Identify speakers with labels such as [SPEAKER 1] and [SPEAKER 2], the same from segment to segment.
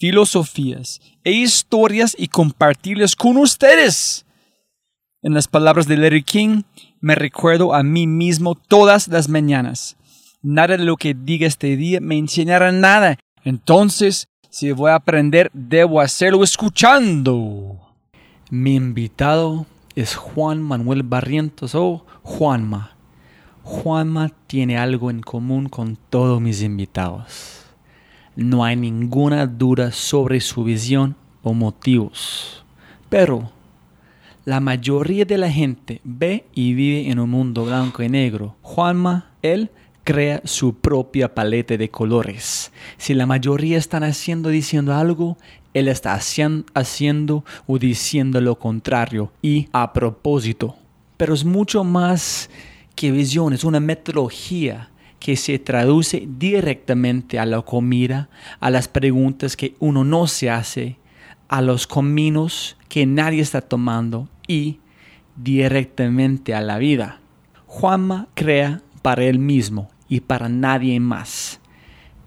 [SPEAKER 1] filosofías e historias y compartirlas con ustedes. En las palabras de Larry King, me recuerdo a mí mismo todas las mañanas. Nada de lo que diga este día me enseñará nada. Entonces, si voy a aprender, debo hacerlo escuchando. Mi invitado es Juan Manuel Barrientos o Juanma. Juanma tiene algo en común con todos mis invitados no hay ninguna duda sobre su visión o motivos. Pero la mayoría de la gente ve y vive en un mundo blanco y negro. Juanma, él crea su propia paleta de colores. Si la mayoría están haciendo diciendo algo, él está haciendo o diciendo lo contrario y a propósito. Pero es mucho más que visión, es una metodología que se traduce directamente a la comida, a las preguntas que uno no se hace, a los caminos que nadie está tomando y directamente a la vida. Juanma crea para él mismo y para nadie más.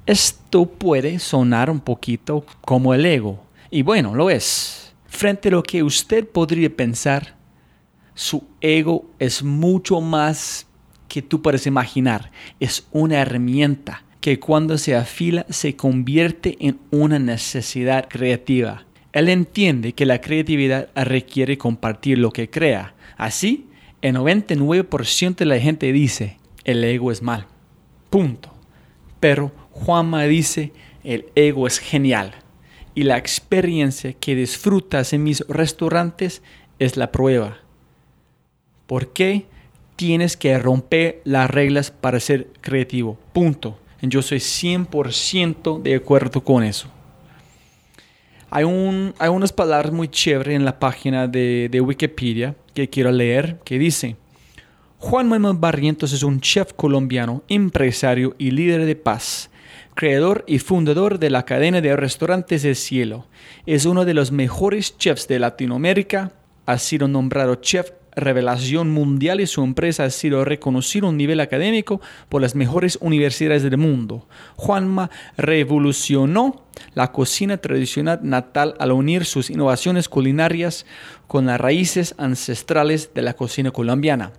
[SPEAKER 1] Esto puede sonar un poquito como el ego, y bueno, lo es. Frente a lo que usted podría pensar, su ego es mucho más que tú puedes imaginar. Es una herramienta que cuando se afila se convierte en una necesidad creativa. Él entiende que la creatividad requiere compartir lo que crea. Así, el 99% de la gente dice, el ego es mal. Punto. Pero Juanma dice, el ego es genial. Y la experiencia que disfrutas en mis restaurantes es la prueba. ¿Por qué? Tienes que romper las reglas para ser creativo. Punto. Yo soy 100% de acuerdo con eso. Hay, un, hay unas palabras muy chéveres en la página de, de Wikipedia que quiero leer que dice, Juan Manuel Barrientos es un chef colombiano, empresario y líder de paz, creador y fundador de la cadena de restaurantes del cielo. Es uno de los mejores chefs de Latinoamérica, ha sido nombrado chef revelación mundial y su empresa ha sido reconocido a un nivel académico por las mejores universidades del mundo. Juanma revolucionó la cocina tradicional natal al unir sus innovaciones culinarias con las raíces ancestrales de la cocina colombiana,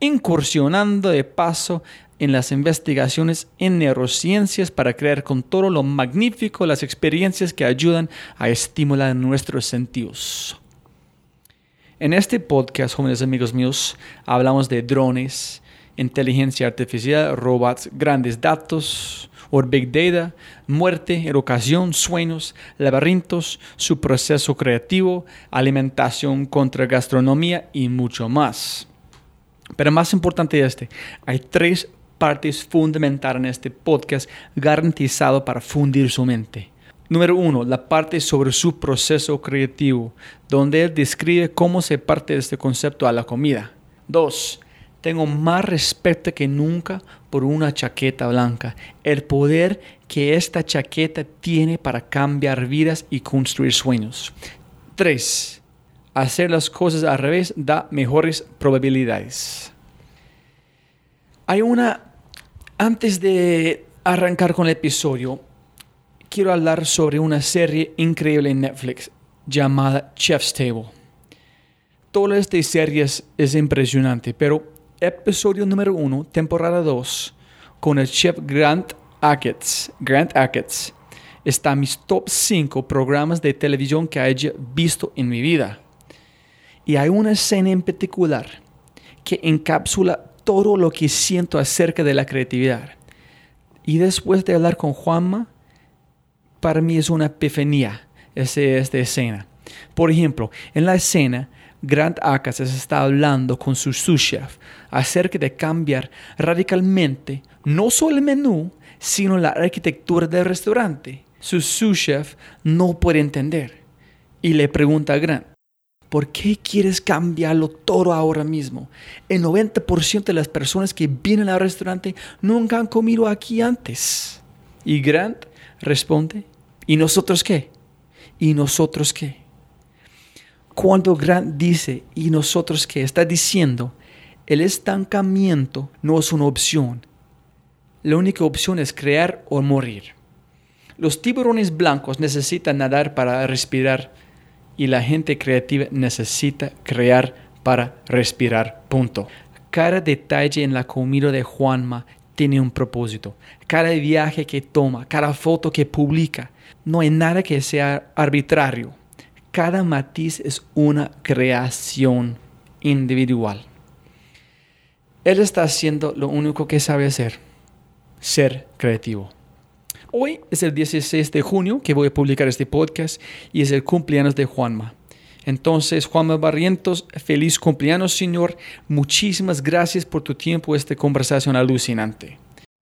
[SPEAKER 1] incursionando de paso en las investigaciones en neurociencias para crear con todo lo magnífico las experiencias que ayudan a estimular nuestros sentidos. En este podcast, jóvenes amigos míos, hablamos de drones, inteligencia artificial, robots, grandes datos, o big data, muerte, educación, sueños, laberintos, su proceso creativo, alimentación contra gastronomía y mucho más. Pero más importante de este, hay tres partes fundamentales en este podcast garantizado para fundir su mente. Número uno, la parte sobre su proceso creativo, donde él describe cómo se parte de este concepto a la comida. Dos, tengo más respeto que nunca por una chaqueta blanca, el poder que esta chaqueta tiene para cambiar vidas y construir sueños. Tres, hacer las cosas al revés da mejores probabilidades. Hay una, antes de arrancar con el episodio, quiero hablar sobre una serie increíble en Netflix llamada Chef's Table. Toda esta serie es, impresionante, pero episodio número uno, temporada 2, con el chef Grant Achatz, Grant Achatz, está en mis top 5 programas de televisión que haya visto en mi vida. Y hay una escena en particular que encapsula todo lo que siento acerca de la creatividad. Y después de hablar con Juanma, para mí es una epifanía esta escena. Por ejemplo, en la escena, Grant Achatz está hablando con su sous chef acerca de cambiar radicalmente no solo el menú, sino la arquitectura del restaurante. Su sous chef no puede entender y le pregunta a Grant, ¿por qué quieres cambiarlo todo ahora mismo? El 90% de las personas que vienen al restaurante nunca han comido aquí antes. Y Grant responde, ¿y nosotros qué? ¿Y nosotros qué? Cuando Grant dice, ¿y nosotros qué? Está diciendo, el estancamiento no es una opción. La única opción es crear o morir. Los tiburones blancos necesitan nadar para respirar y la gente creativa necesita crear para respirar. Punto. Cada detalle en la comida de Juanma tiene un propósito. Cada viaje que toma, cada foto que publica, no hay nada que sea arbitrario. Cada matiz es una creación individual. Él está haciendo lo único que sabe hacer, ser creativo. Hoy es el 16 de junio que voy a publicar este podcast y es el cumpleaños de Juanma. Entonces, Juanma Barrientos, feliz cumpleaños, Señor. Muchísimas gracias por tu tiempo, esta conversación alucinante.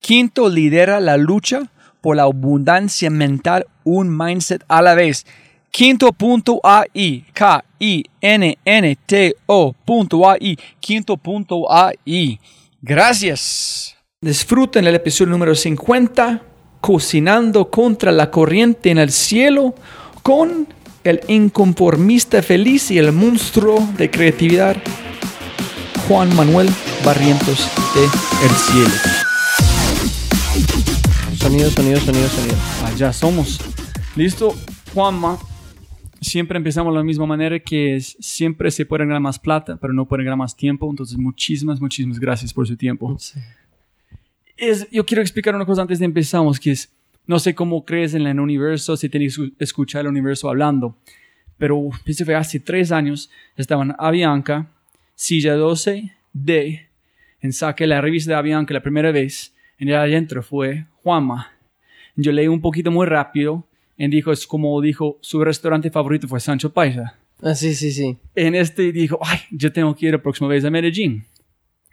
[SPEAKER 2] Quinto lidera la lucha por la abundancia mental, un mindset a la vez. Quinto.ai, K-I-N-N-T-O.ai, quinto.ai. Gracias.
[SPEAKER 1] Disfruten el episodio número 50, Cocinando contra la corriente en el cielo, con el inconformista feliz y el monstruo de creatividad, Juan Manuel Barrientos de El Cielo.
[SPEAKER 3] Sonido, sonido, sonido, sonido.
[SPEAKER 1] Allá somos. Listo, Juanma. Siempre empezamos de la misma manera que es, siempre se puede ganar más plata, pero no puede ganar más tiempo. Entonces, muchísimas, muchísimas gracias por su tiempo. Es, yo quiero explicar una cosa antes de empezamos, que es, no sé cómo crees en el universo, si tienes que escuchar el universo hablando, pero pienso que hace tres años estaban Avianca, silla 12D, en saque la revista de Avianca la primera vez, en el adentro fue Juanma. Yo leí un poquito muy rápido y dijo, es como dijo, su restaurante favorito fue Sancho Paisa.
[SPEAKER 3] Ah, sí, sí, sí.
[SPEAKER 1] En este dijo, ay, yo tengo que ir la próxima vez a Medellín.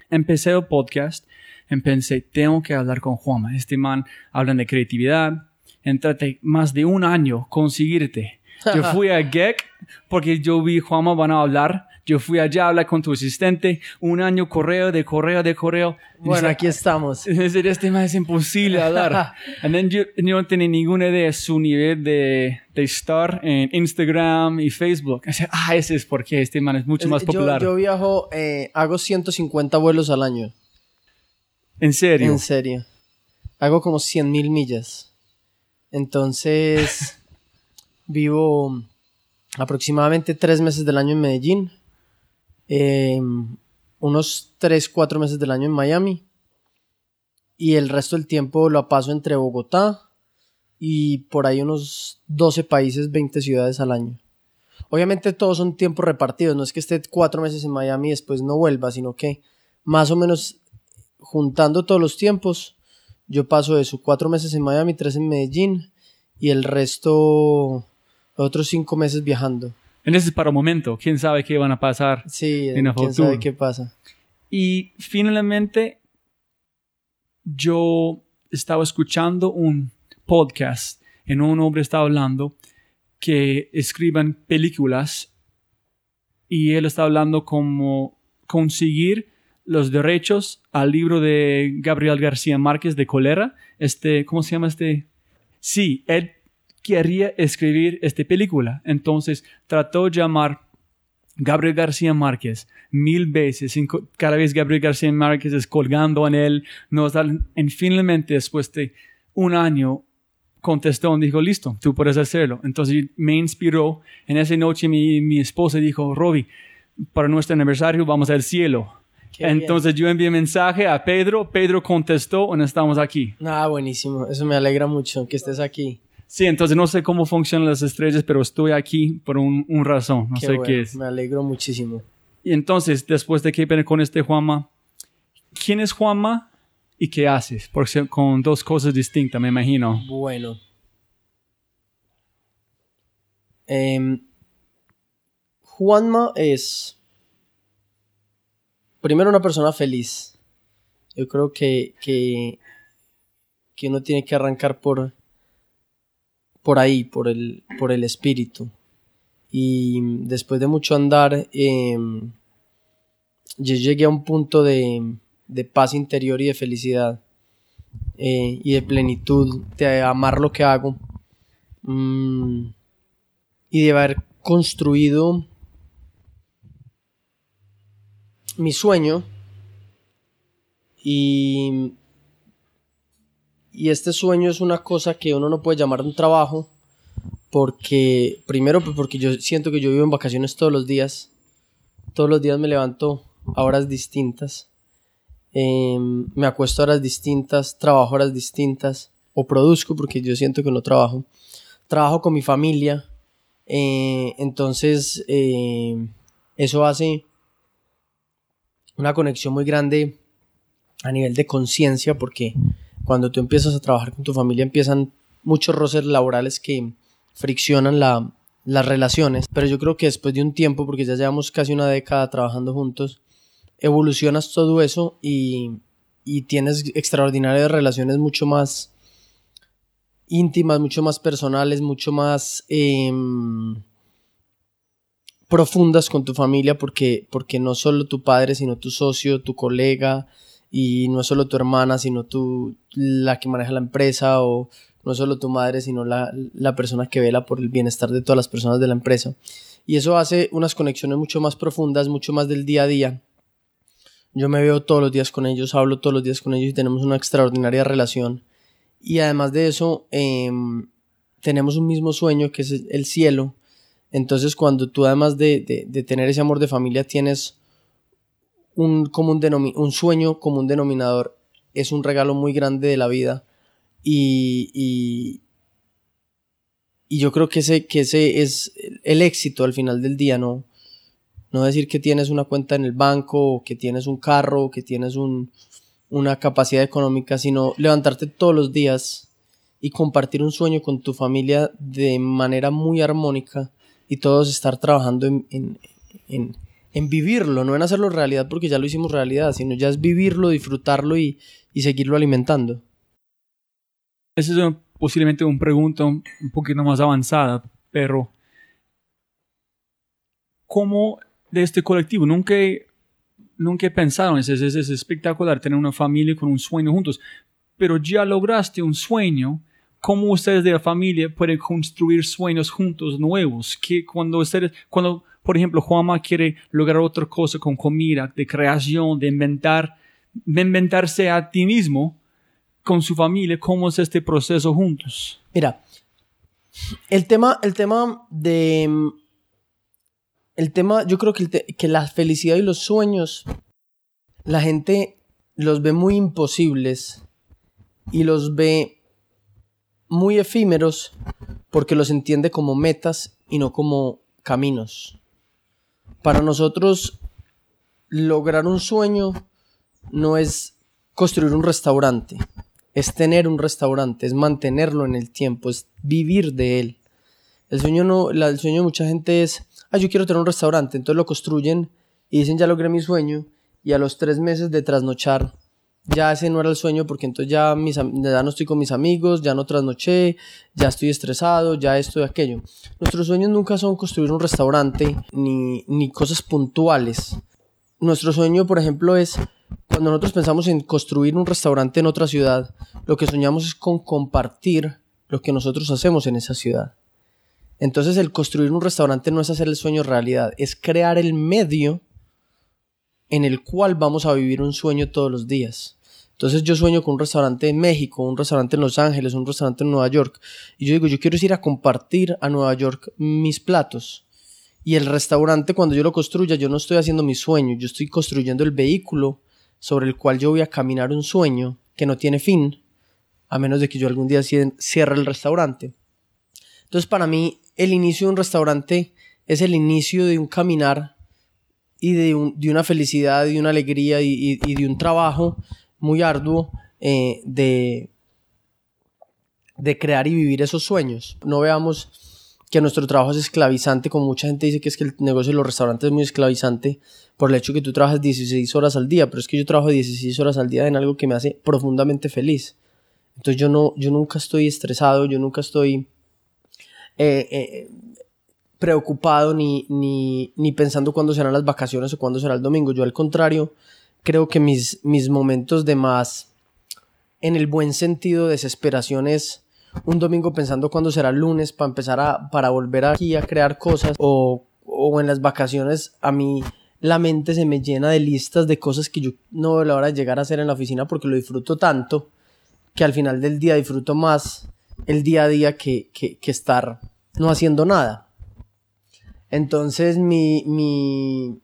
[SPEAKER 1] Empecé el podcast y pensé, tengo que hablar con Juanma. Este man habla de creatividad. Entrate más de un año conseguirte. Yo fui a GEC porque yo vi Juanma van a hablar. Yo fui allá a hablar con tu asistente. Un año correo de correo de correo.
[SPEAKER 3] Bueno, aquí estamos.
[SPEAKER 1] Es este man es imposible hablar. And yo, yo no tenía ninguna idea de su nivel de, de estar en Instagram y Facebook. O sea, ah, ese es porque este man es mucho más
[SPEAKER 3] Yo-
[SPEAKER 1] popular.
[SPEAKER 3] Yo, viajo, eh, hago 150 vuelos al año.
[SPEAKER 1] en serio.
[SPEAKER 3] En serio. Hago como 100 mil millas. Entonces, vivo aproximadamente tres meses del año en Medellín. Eh, unos 3, 4 meses del año en Miami. Y el resto del tiempo lo paso entre Bogotá y por ahí unos 12 países, 20 ciudades al año. Obviamente todos son tiempos repartidos, no es que esté cuatro meses en Miami y después no vuelva, sino que más o menos juntando todos los tiempos, yo paso eso, cuatro meses en Miami, tres en Medellín y el resto Otros cinco meses viajando.
[SPEAKER 1] En ese es para un momento. ¿Quién sabe qué van a pasar?
[SPEAKER 3] Sí,
[SPEAKER 1] En el
[SPEAKER 3] quién
[SPEAKER 1] futuro.
[SPEAKER 3] sabe qué pasa.
[SPEAKER 1] Y finalmente, yo estaba escuchando un podcast en un hombre estaba hablando que escriban películas y él está hablando como conseguir los derechos al libro de Gabriel García Márquez de Colera. Este, ¿cómo se llama este? Sí, él quería escribir esta película. Entonces trató de llamar Gabriel García Márquez mil veces, cada vez Gabriel García Márquez es colgando en él, no salen- en finalmente después de un año contestó y dijo, listo, tú puedes hacerlo. Entonces me inspiró, en esa noche mi, mi esposa dijo, Robbie, para nuestro aniversario vamos al cielo.
[SPEAKER 3] Qué bien.
[SPEAKER 1] Entonces yo envié mensaje a Pedro, Pedro contestó y estamos aquí.
[SPEAKER 3] Ah, buenísimo. Eso me alegra mucho que estés aquí.
[SPEAKER 1] Sí, entonces no sé cómo funcionan las estrellas, pero estoy aquí por un, un razón, no
[SPEAKER 3] Qué
[SPEAKER 1] sé
[SPEAKER 3] bueno,
[SPEAKER 1] qué es.
[SPEAKER 3] Me alegro muchísimo.
[SPEAKER 1] Y entonces, después de que pena con este Juanma, ¿quién es Juanma y qué haces? Porque con dos cosas distintas, me imagino.
[SPEAKER 3] Bueno. Em, Juanma es primero una persona feliz. Yo creo que, que, que uno tiene que arrancar por, por ahí, por el, por el espíritu. Y después de mucho andar, em, yo llegué a un punto de, de paz interior y de felicidad eh, y de plenitud, de amar lo que hago mm, y de haber construido mi sueño y, y este sueño es una cosa que uno no puede llamar un trabajo porque primero pues, porque yo siento que yo vivo en vacaciones todos los días todos los días me levanto a horas distintas eh, me acuesto a horas distintas, trabajo horas distintas, o produzco porque yo siento que no trabajo. Trabajo con mi familia, eh, entonces eh, eso hace una conexión muy grande a nivel de conciencia porque cuando tú empiezas a trabajar con tu familia empiezan muchos roces laborales que friccionan la- las relaciones, pero yo creo que después de un tiempo, porque ya llevamos casi una década trabajando juntos, evolucionas todo eso y, y tienes extraordinarias relaciones mucho más íntimas, mucho más personales, mucho más em, profundas con tu familia porque, porque no solo tu padre, sino tu socio, tu colega y no es solo tu hermana, sino tú la que maneja la empresa o no es solo tu madre, sino la, la persona que vela por el bienestar de todas las personas de la empresa. Y eso hace unas conexiones mucho más profundas, mucho más del día a día. Yo me veo todos los días con ellos, hablo todos los días con ellos y tenemos una extraordinaria relación. Y además de eso, em, tenemos un mismo sueño que es el cielo. Entonces, cuando tú además de, de- de tener ese amor de familia, tienes un, común denomi- un sueño como un denominador, es un regalo muy grande de la vida. Y, y, y yo creo que ese, que ese es el éxito al final del día, ¿no? No decir que tienes una cuenta en el banco, que tienes un carro, que tienes un, una capacidad económica, sino levantarte todos los días y compartir un sueño con tu familia de manera muy armónica y todos estar trabajando en- en vivirlo, no en hacerlo realidad porque ya lo hicimos realidad, sino ya es vivirlo, disfrutarlo y, y seguirlo alimentando.
[SPEAKER 1] Esa es posiblemente una pregunta un poquito más avanzada, pero ¿cómo de este colectivo? Nunca, nunca he pensado en eso. Es, es- es espectacular tener una familia con un sueño juntos, pero ya lograste un sueño. ¿Cómo ustedes de la familia pueden construir sueños juntos nuevos? Que cuando ustedes, cuando, por ejemplo, Juanma quiere lograr otra cosa con comida, de creación, de inventar, de inventarse a ti mismo, con su familia, ¿cómo es este proceso juntos?
[SPEAKER 3] Mira, el tema, el tema de. El tema, yo creo que, que la felicidad y los sueños, la gente los ve muy imposibles y los ve muy efímeros porque los entiende como metas y no como caminos. Para nosotros, lograr un sueño no es construir un restaurante, es tener un restaurante, es mantenerlo en el tiempo, es vivir de él. El sueño, no, el sueño de mucha gente es, ah, yo quiero tener un restaurante, entonces lo construyen y dicen, ya logré mi sueño, y a los tres meses de trasnochar, ya ese no era el sueño, porque entonces ya, mis, ya no estoy con mis amigos, ya no trasnoché, ya estoy estresado, ya esto y aquello. Nuestros sueños nunca son construir un restaurante ni, ni cosas puntuales. Nuestro sueño, por ejemplo, es cuando nosotros pensamos en construir un restaurante en otra ciudad, lo que soñamos es con compartir lo que nosotros hacemos en esa ciudad. Entonces el construir un restaurante no es hacer el sueño realidad, es crear el medio en el cual vamos a vivir un sueño todos los días. Entonces yo sueño con un restaurante en México, un restaurante en Los Ángeles, un restaurante en Nueva York. Y yo digo, yo quiero ir a compartir a Nueva York mis platos. Y el restaurante, cuando yo lo construya, yo no estoy haciendo mi sueño, yo estoy construyendo el vehículo sobre el cual yo voy a caminar un sueño que no tiene fin, a menos de que yo algún día cierre el restaurante. Entonces, para mí, el inicio de un restaurante es el inicio de un caminar y de, un- de una felicidad, de una alegría y de un trabajo muy arduo eh, de, de crear y vivir esos sueños. No veamos que nuestro trabajo es esclavizante, como mucha gente dice que es que el negocio de los restaurantes es muy esclavizante por el hecho que tú trabajas 16 horas al día, pero es que yo trabajo 16 horas al día en algo que me hace profundamente feliz. Entonces yo, no, yo nunca estoy estresado, yo nunca estoy eh, eh, preocupado ni, ni, ni pensando cuándo serán las vacaciones o cuándo será el domingo. Yo al contrario, creo que mis, mis momentos de más, en el buen sentido, desesperación es un domingo pensando cuándo será lunes para empezar a, para volver aquí a crear cosas o, o en las vacaciones a mí la mente se me llena de listas de cosas que yo no veo la hora de llegar a hacer en la oficina porque lo disfruto tanto que al final del día disfruto más el día a día que, que, que estar no haciendo nada. Entonces mi, mi,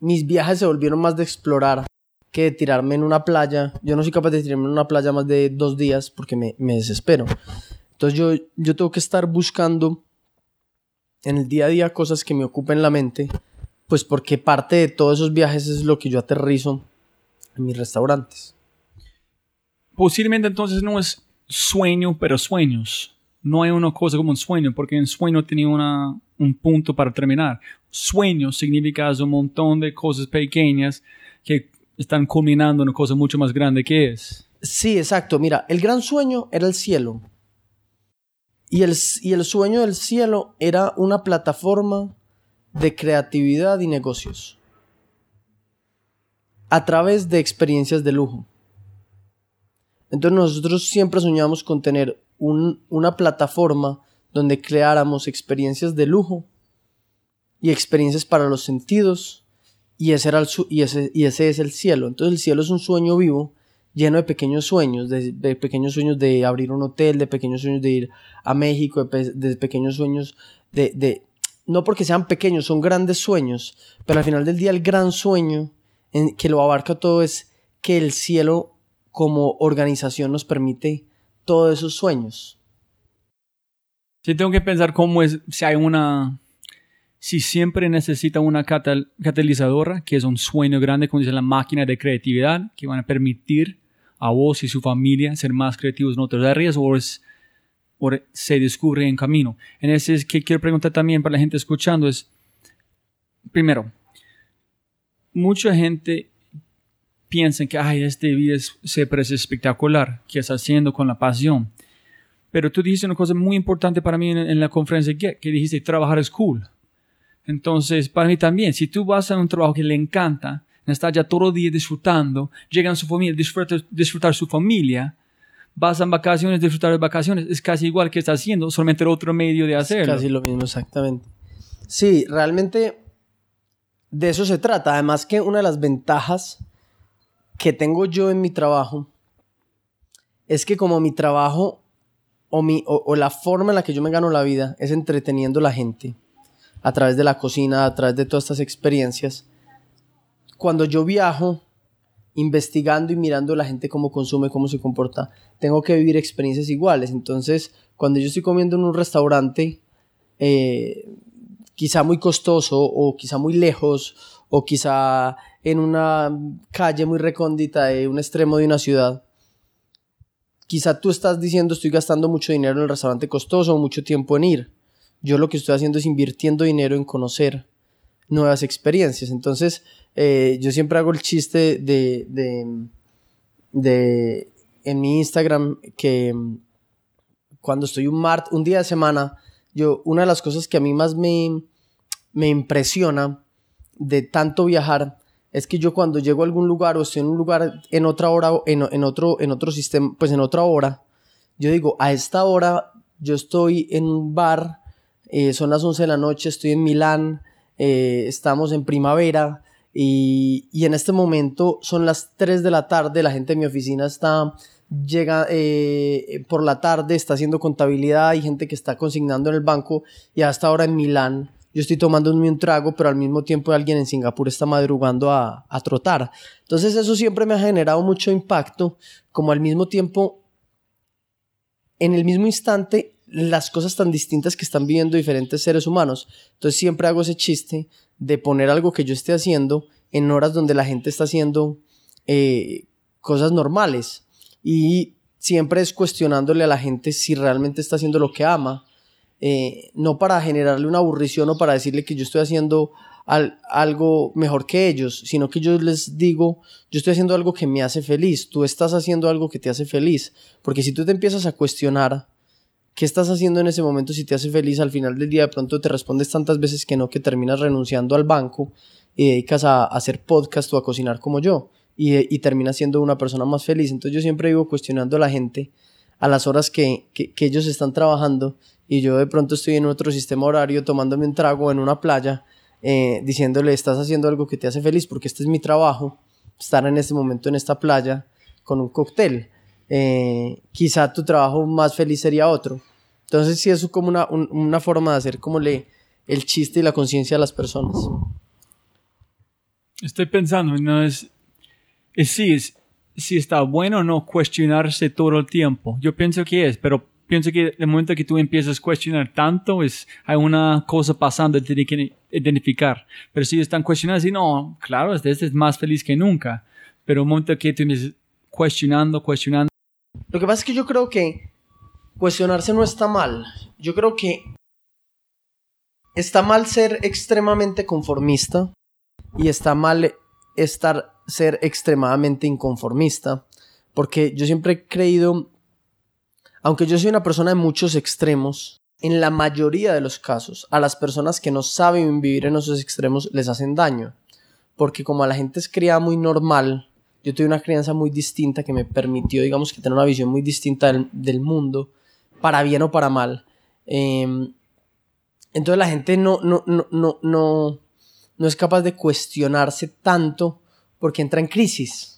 [SPEAKER 3] mis viajes se volvieron más de explorar que tirarme en una playa. Yo no soy capaz de tirarme en una playa más de dos días porque me, desespero. Entonces yo, yo tengo que estar buscando en el día a día cosas que me ocupen la mente, pues porque parte de todos esos viajes es lo que yo aterrizo en mis restaurantes.
[SPEAKER 1] Posiblemente entonces no es sueño, pero sueños. No hay una cosa como un sueño, porque un sueño tiene una, un punto para terminar. Sueño significa un montón de cosas pequeñas que están culminando en una cosa mucho más grande que es.
[SPEAKER 3] Sí, exacto. Mira, el gran sueño era el cielo. Y el, y el sueño del cielo era una plataforma de creatividad y negocios. A través de experiencias de lujo. Entonces nosotros siempre soñamos con tener un- una plataforma donde creáramos experiencias de lujo y experiencias para los sentidos y ese, era y ese, y ese es el cielo. Entonces el cielo es un sueño vivo lleno de pequeños sueños, de, pequeños sueños de abrir un hotel, de pequeños sueños de ir a México, de, pe- de pequeños sueños de, de... No porque sean pequeños, son grandes sueños, pero al final del día el gran sueño en, que lo abarca todo es que el cielo como organización nos permite todos esos sueños.
[SPEAKER 1] Si tengo que pensar cómo es, si hay una, si siempre necesita una catal- catalizadora, que es un sueño grande, como dice la máquina de creatividad, que van a permitir a vos y su familia ser más creativos en otras áreas, o, es, se descubre en camino. En ese es que quiero preguntar también para la gente escuchando es, primero, mucha gente piensa que, ay, este vida es, espectacular, que está haciendo con la pasión. Pero tú dijiste una cosa muy importante para mí en, en la conferencia que, que dijiste, trabajar es cool. Entonces, para mí también, si tú vas a un trabajo que le encanta, está ya todo el día disfrutando, llegan su familia, disfrutar, disfrutar su familia, vas a vacaciones, disfrutar de vacaciones, es casi igual que está haciendo, solamente otro medio de hacerlo.
[SPEAKER 3] Casi lo mismo, exactamente. Sí, realmente de eso se trata. Además que una de las ventajas que tengo yo en mi trabajo es que como mi trabajo o, mi, o, o la forma en la que yo me gano la vida es entreteniendo a la gente a través de la cocina, a través de todas estas experiencias. Cuando yo viajo investigando y mirando a la gente cómo consume, cómo se comporta, tengo que vivir experiencias iguales. Entonces, cuando yo estoy comiendo en un restaurante, eh, quizá muy costoso o quizá muy lejos o quizá en una calle muy recóndita de un extremo de una ciudad, quizá tú estás diciendo estoy gastando mucho dinero en el restaurante costoso o mucho tiempo en ir, yo lo que estoy haciendo es invirtiendo dinero en conocer nuevas experiencias. Entonces, eh, yo siempre hago el chiste de, de, de en mi Instagram que mm, cuando estoy un, mart un día de semana, yo, una de las cosas que a mí más me, me impresiona de tanto viajar es que yo cuando llego a algún lugar o estoy en un lugar en otra hora, en, en, otro, en otro sistema, pues en otra hora, yo digo, a esta hora yo estoy en un bar, eh, son las 11 de la noche, estoy en Milán, eh, estamos en primavera y, y, en este momento son las 3 de la tarde, la gente de mi oficina está, llega eh, por la tarde, está haciendo contabilidad, hay gente que está consignando en el banco y hasta ahora en Milán yo estoy tomando un trago, pero al mismo tiempo alguien en Singapur está madrugando a, a, trotar. Entonces eso siempre me ha generado mucho impacto, como al mismo tiempo, en el mismo instante, las cosas tan distintas que están viviendo diferentes seres humanos. Entonces siempre hago ese chiste de poner algo que yo esté haciendo en horas donde la gente está haciendo eh, cosas normales. Y siempre es cuestionándole a la gente si realmente está haciendo lo que ama eh, no para generarle una aburrición o para decirle que yo estoy haciendo algo mejor que ellos, sino que yo les digo, yo estoy haciendo algo que me hace feliz, tú estás haciendo algo que te hace feliz, porque si tú te empiezas a cuestionar qué estás haciendo en ese momento si te hace feliz, al final del día de pronto te respondes tantas veces que no, que terminas renunciando al banco y dedicas a, hacer podcast o a cocinar como yo y, terminas siendo una persona más feliz. Entonces yo siempre vivo cuestionando a la gente a las horas que, que, que ellos están trabajando y yo de pronto estoy en otro sistema horario tomándome un trago en una playa, eh, diciéndole, estás haciendo algo que te hace feliz porque este es mi trabajo, estar en este momento en esta playa con un cóctel. Eh, quizá tu trabajo más feliz sería otro. Entonces sí, es como una, una forma de hacer como le, el chiste y la conciencia a las personas.
[SPEAKER 1] Estoy pensando, no es, es sí, es, si está bueno o no cuestionarse todo el tiempo. Yo pienso que es, pero pienso que el momento que tú empiezas a cuestionar tanto, es, hay una cosa pasando que tienes que identificar. Pero si están cuestionando, así, no, claro, este, este es más feliz que nunca. Pero el momento que tú empiezas cuestionando, cuestionando.
[SPEAKER 3] Lo que pasa es que yo creo que cuestionarse no está mal. Yo creo que está mal ser extremadamente conformista y está mal estar ser extremadamente inconformista, porque yo siempre he creído aunque yo soy una persona de muchos extremos, en la mayoría de los casos, a las personas que no saben vivir en esos extremos les hacen daño. Porque como a la gente es criada muy normal, yo tuve una crianza muy distinta que me permitió, digamos, que tener una visión muy distinta del, mundo, para bien o para mal. Em, entonces la gente no, no, no, no, no, no es capaz de cuestionarse tanto porque entra en crisis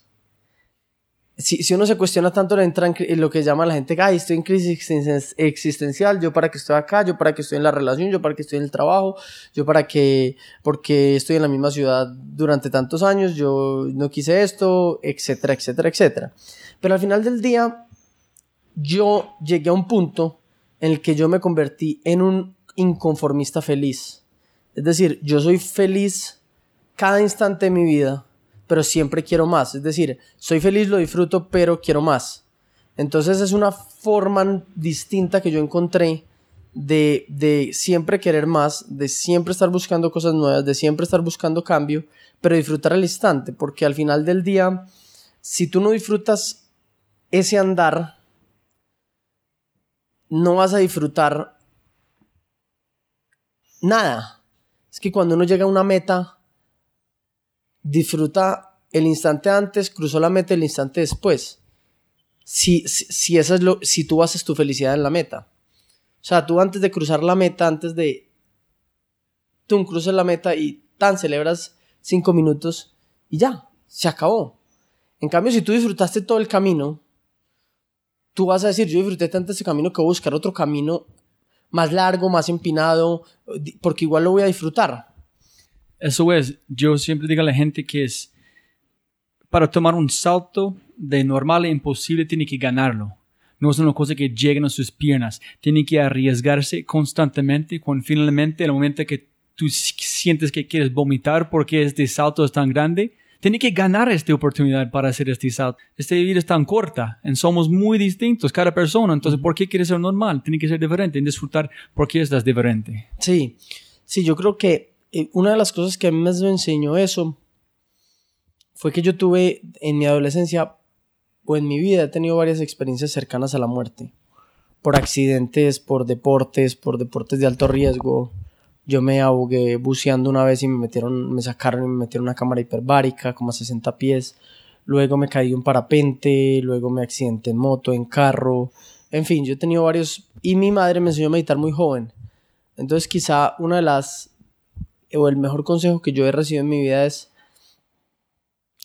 [SPEAKER 3] si, si, uno se cuestiona tanto, le entra en lo que llama la gente, ay, estoy en crisis existencial, yo para que estoy acá, yo para que estoy en la relación, yo para que estoy en el trabajo, yo para que, porque estoy en la misma ciudad durante tantos años, yo no quise esto, etcétera, etcétera, etcétera. Pero al final del día, yo llegué a un punto en el que yo me convertí en un inconformista feliz. Es decir, yo soy feliz cada instante de mi vida pero siempre quiero más. Es decir, soy feliz, lo disfruto, pero quiero más. Entonces es una forma distinta que yo encontré de, de siempre querer más, de siempre estar buscando cosas nuevas, de siempre estar buscando cambio, pero disfrutar el instante, porque al final del día, si tú no disfrutas ese andar, no vas a disfrutar nada. Es que cuando uno llega a una meta, disfruta el instante antes, cruzó la meta el instante después. Si, si, es lo, si tú haces tu felicidad en la meta. O sea, tú antes de cruzar la meta, antes de tú cruzas la meta y tan celebras cinco minutos y ya, se acabó. En cambio, si tú disfrutaste todo el camino, tú vas a decir, yo disfruté tanto este camino que voy a buscar otro camino más largo, más empinado, porque igual lo voy a disfrutar.
[SPEAKER 1] Eso es, yo siempre digo a la gente que es, para tomar un salto de normal e imposible tiene que ganarlo. No es una cosa que llegue a sus piernas. Tiene que arriesgarse constantemente cuando finalmente el momento que tú sientes que quieres vomitar porque este salto es tan grande, tiene que ganar esta oportunidad para hacer este salto. Esta vida es tan corta, y somos muy distintos cada persona, entonces ¿por qué quieres ser normal? Tiene que ser diferente, y disfrutar por qué estás diferente.
[SPEAKER 3] Sí, sí, yo creo que una de las cosas que a mí me enseñó eso fue que yo tuve en mi adolescencia o en mi vida he tenido varias experiencias cercanas a la muerte. Por accidentes, por deportes, por deportes de alto riesgo. Yo me ahogué buceando una vez y me metieron, me sacaron y me metieron una cámara hiperbárica como a 60 pies. Luego me caí en parapente, luego me accidenté en moto, en carro. En fin, yo he tenido varios... Y mi madre me enseñó a meditar muy joven. Entonces quizá una de las... o el mejor consejo que yo he recibido en mi vida es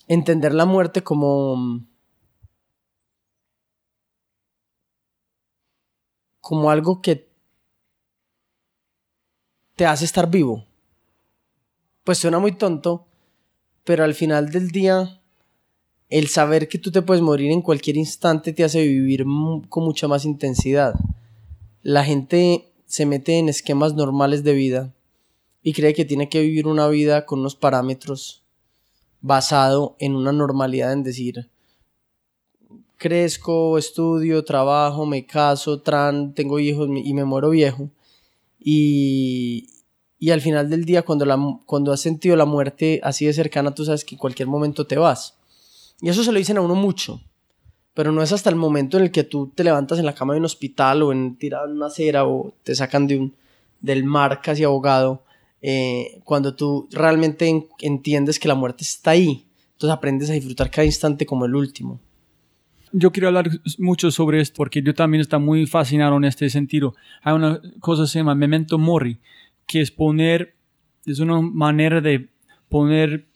[SPEAKER 3] entender la muerte como como algo que te hace estar vivo. Pues suena muy tonto, pero al final del día el saber que tú te puedes morir en cualquier instante te hace vivir con mucha más intensidad. La gente se mete en esquemas normales de vida y cree que tiene que vivir una vida con unos parámetros basado en una normalidad en decir, crezco, estudio, trabajo, me caso, tran, tengo hijos y me muero viejo. Y, y al final del día, cuando, la, cuando has sentido la muerte así de cercana, tú sabes que en cualquier momento te vas. Y eso se lo dicen a uno mucho. Pero no es hasta el momento en el que tú te levantas en la cama de un hospital o en tirado en una acera o te sacan de un, del mar casi ahogado eh, cuando tú realmente entiendes que la muerte está ahí. Entonces aprendes a disfrutar cada instante como el último.
[SPEAKER 1] Yo quiero hablar mucho sobre esto porque yo también estoy muy fascinado en este sentido. Hay una cosa que se llama memento mori, que es poner, es una manera de poner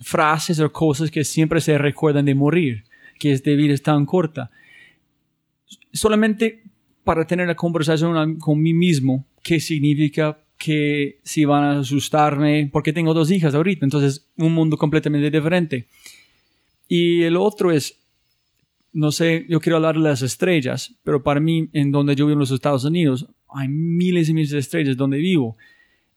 [SPEAKER 1] frases o cosas que siempre se recuerdan de morir, que es de vida tan corta. Solamente para tener la conversación con mí mismo, qué significa que si van a asustarme, porque tengo dos hijas ahorita, entonces un mundo completamente diferente. Y el otro es, no sé, yo quiero hablar de las estrellas, pero para mí, en donde yo vivo en los Estados Unidos, hay miles y miles de estrellas donde vivo.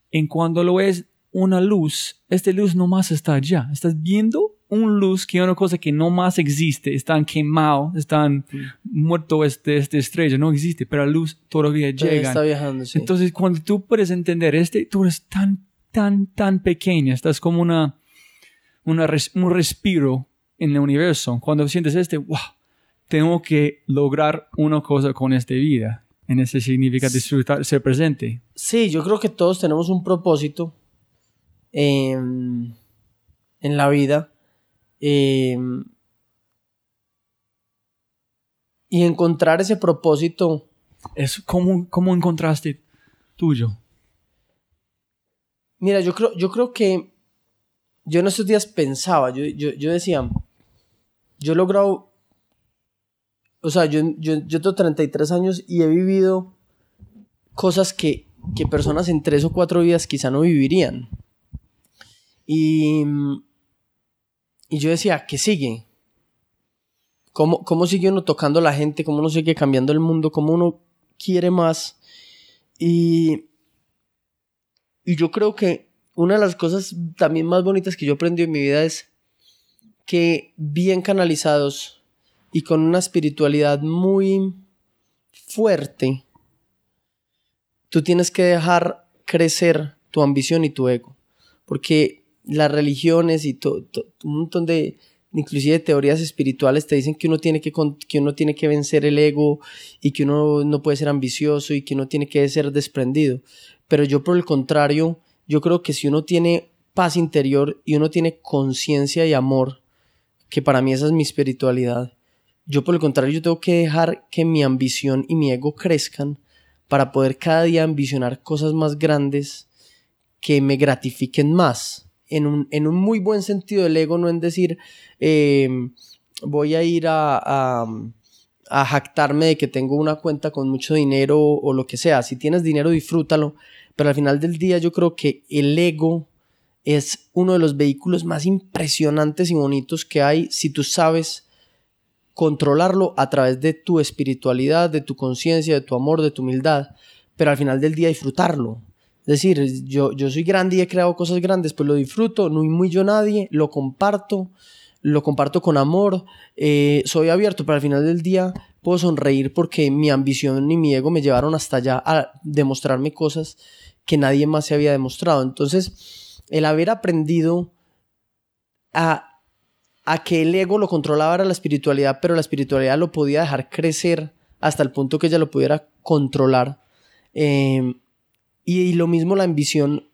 [SPEAKER 1] En cuando lo es una luz, esta luz no más está allá. Estás viendo un luz que es una cosa que no más existe. Están quemados, están muertos este, esta estrella, no existe, pero la luz todavía llega.
[SPEAKER 3] Está viajando, sí.
[SPEAKER 1] Entonces, cuando tú puedes entender este, tú eres tan, tan, tan pequeña, estás como una, una un respiro en el universo. Cuando sientes este, wow, tengo que lograr una cosa con esta vida. En ese significa disfrutar, ser presente.
[SPEAKER 3] Sí, yo creo que todos tenemos un propósito en la vida. Em, y encontrar ese propósito.
[SPEAKER 1] Es como, ¿Cómo encontraste tuyo?
[SPEAKER 3] Mira, yo creo, yo creo que yo en estos días pensaba, yo, yo, yo decía, yo he logrado, o sea, yo, yo, yo tengo 33 años y he vivido cosas que, que personas en tres o cuatro vidas quizá no vivirían. Y, y yo decía, ¿qué sigue? ¿Cómo, ¿Cómo sigue uno tocando a la gente? ¿Cómo uno sigue cambiando el mundo? ¿Cómo uno quiere más? Y, y yo creo que una de las cosas también más bonitas que yo aprendí en mi vida es que bien canalizados y con una espiritualidad muy fuerte, tú tienes que dejar crecer tu ambición y tu ego. Porque las religiones y un montón de, inclusive teorías espirituales te dicen que uno tiene que, que uno tiene que vencer el ego y que uno no puede ser ambicioso y que uno tiene que ser desprendido. Pero yo por el contrario, yo creo que si uno tiene paz interior y uno tiene conciencia y amor, que para mí esa es mi espiritualidad, yo por el contrario, yo tengo que dejar que mi ambición y mi ego crezcan para poder cada día ambicionar cosas más grandes que me gratifiquen más en un, en un muy buen sentido del ego, no en decir em, voy a ir a, a, jactarme de que tengo una cuenta con mucho dinero o lo que sea. Si tienes dinero, disfrútalo. Pero al final del día yo creo que el ego es uno de los vehículos más impresionantes y bonitos que hay si tú sabes controlarlo a través de tu espiritualidad, de tu conciencia, de tu amor, de tu humildad, pero al final del día disfrutarlo Es decir, yo, yo soy grande y he creado cosas grandes, pues lo disfruto, no muy yo nadie, lo comparto, lo comparto con amor, eh, soy abierto, pero al final del día puedo sonreír porque mi ambición y mi ego me llevaron hasta allá a demostrarme cosas que nadie más se había demostrado. Entonces, el haber aprendido a, a que el ego lo controlaba era la espiritualidad, pero la espiritualidad lo podía dejar crecer hasta el punto que ella lo pudiera controlar. Eh, y, lo mismo la ambición,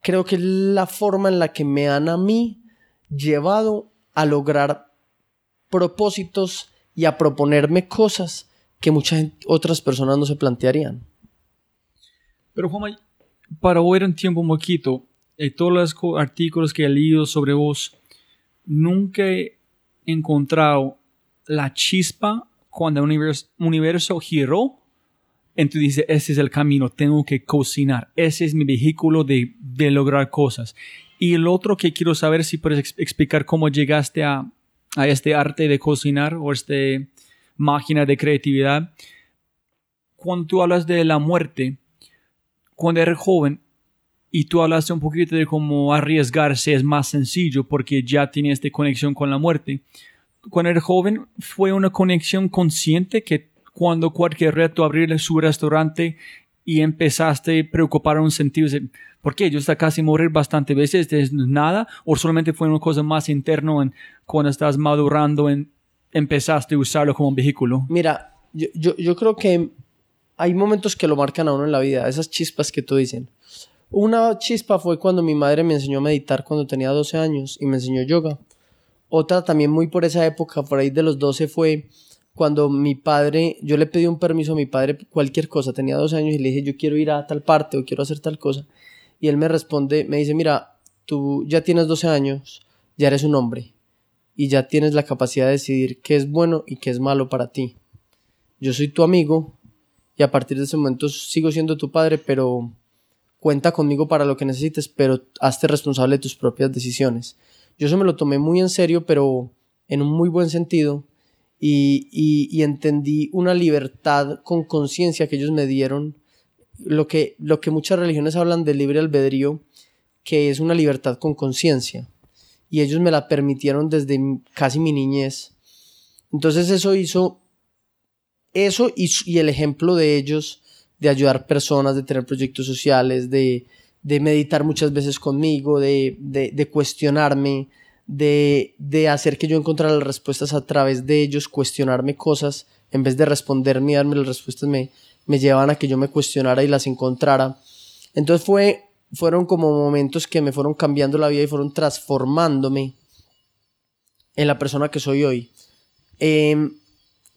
[SPEAKER 3] creo que es la forma en la que me han a mí llevado a lograr propósitos y a proponerme cosas que muchas otras personas no se plantearían.
[SPEAKER 1] Pero Juan, para ver un tiempo un poquito, en todos los artículos que he leído sobre vos, nunca he encontrado la chispa cuando el universo giró entonces dice, ese es el camino, tengo que cocinar, ese es mi vehículo de, de lograr cosas. Y el otro que quiero saber si puedes explicar cómo llegaste a, a este arte de cocinar o este máquina de creatividad. Cuando tú hablas de la muerte, cuando eres joven y tú hablaste un poquito de cómo arriesgarse es más sencillo porque ya tienes esta conexión con la muerte. Cuando eres joven, ¿fue una conexión consciente que cuando cualquier reto abrir su restaurante y empezaste a preocupar en un sentido de, ¿por qué? Yo está casi morir bastante veces, ¿es nada? ¿O solamente fue una cosa más interna cuando estás madurando en, empezaste a usarlo como un vehículo?
[SPEAKER 3] Mira, yo, yo, yo creo que hay momentos que lo marcan a uno en la vida, esas chispas que tú dicen. Una chispa fue cuando mi madre me enseñó a meditar cuando tenía 12 años y me enseñó yoga. Otra también muy por esa época, por ahí de los 12, fue cuando mi padre, yo le pedí un permiso a mi padre, cualquier cosa, tenía dos años y le dije, yo quiero ir a tal parte o quiero hacer tal cosa. Y él me responde, me dice, mira, tú ya tienes 12 años, ya eres un hombre y ya tienes la capacidad de decidir qué es bueno y qué es malo para ti. Yo soy tu amigo y a partir de ese momento sigo siendo tu padre, pero cuenta conmigo para lo que necesites, pero hazte responsable de tus propias decisiones. Yo eso me lo tomé muy en serio, pero en un muy buen sentido y, entendí una libertad con conciencia que ellos me dieron, lo que, lo que muchas religiones hablan de libre albedrío, que es una libertad con conciencia. Y ellos me la permitieron desde casi mi niñez. Entonces eso hizo, eso y, el ejemplo de ellos, de ayudar personas, de tener proyectos sociales, de, meditar muchas veces conmigo, de, de cuestionarme, de, de hacer que yo encontrara las respuestas a través de ellos, cuestionarme cosas, en vez de responderme y darme las respuestas, me, me llevaban a que yo me cuestionara y las encontrara. Entonces fue, fueron como momentos que me fueron cambiando la vida y fueron transformándome en la persona que soy hoy. Em,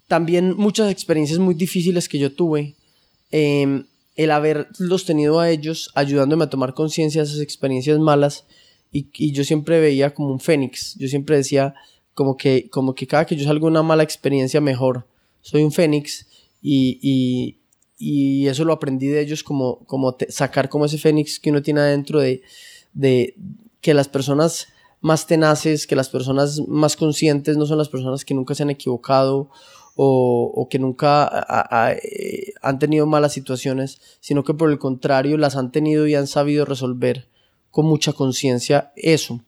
[SPEAKER 3] también muchas experiencias muy difíciles que yo tuve, eh, el haberlos tenido a ellos ayudándome a tomar conciencia de esas experiencias malas, y, yo siempre veía como un fénix. Yo siempre decía como que, como que cada que yo salgo una mala experiencia mejor. Soy un fénix y, y, eso lo aprendí de ellos como, como sacar como ese fénix que uno tiene adentro de, de que las personas más tenaces, que las personas más conscientes no son las personas que nunca se han equivocado o, o que nunca eh, han tenido malas situaciones, sino que por el contrario las han tenido y han sabido resolver con mucha conciencia eso.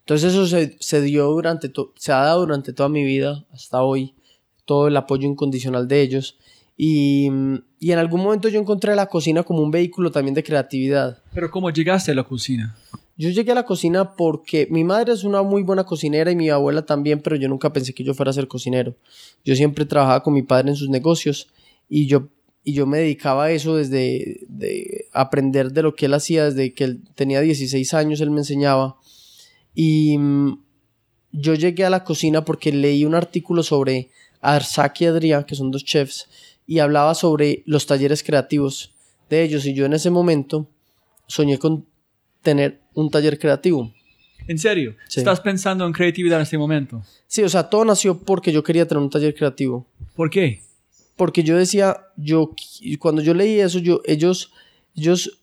[SPEAKER 3] Entonces eso se, dio durante, se ha dado durante toda mi vida hasta hoy, todo el apoyo incondicional de ellos. Y, y, en algún momento yo encontré la cocina como un vehículo también de creatividad.
[SPEAKER 1] Pero ¿cómo llegaste a la cocina?
[SPEAKER 3] Yo llegué a la cocina porque mi madre es una muy buena cocinera y mi abuela también, pero yo nunca pensé que yo fuera a ser cocinero. Yo siempre trabajaba con mi padre en sus negocios y yo y yo me dedicaba a eso desde de aprender de lo que él hacía, desde que él tenía 16 años, él me enseñaba. Y mm, yo llegué a la cocina porque leí un artículo sobre Arsaki y Adrián, que son dos chefs, y hablaba sobre los talleres creativos de ellos. Y yo en ese momento soñé con tener un taller creativo.
[SPEAKER 1] ¿En serio? ¿Estás pensando en creatividad en este momento?
[SPEAKER 3] Sí, o sea, todo nació porque yo quería tener un taller creativo.
[SPEAKER 1] ¿Por qué?
[SPEAKER 3] Porque yo decía, yo, cuando yo leí eso, yo, ellos, ellos,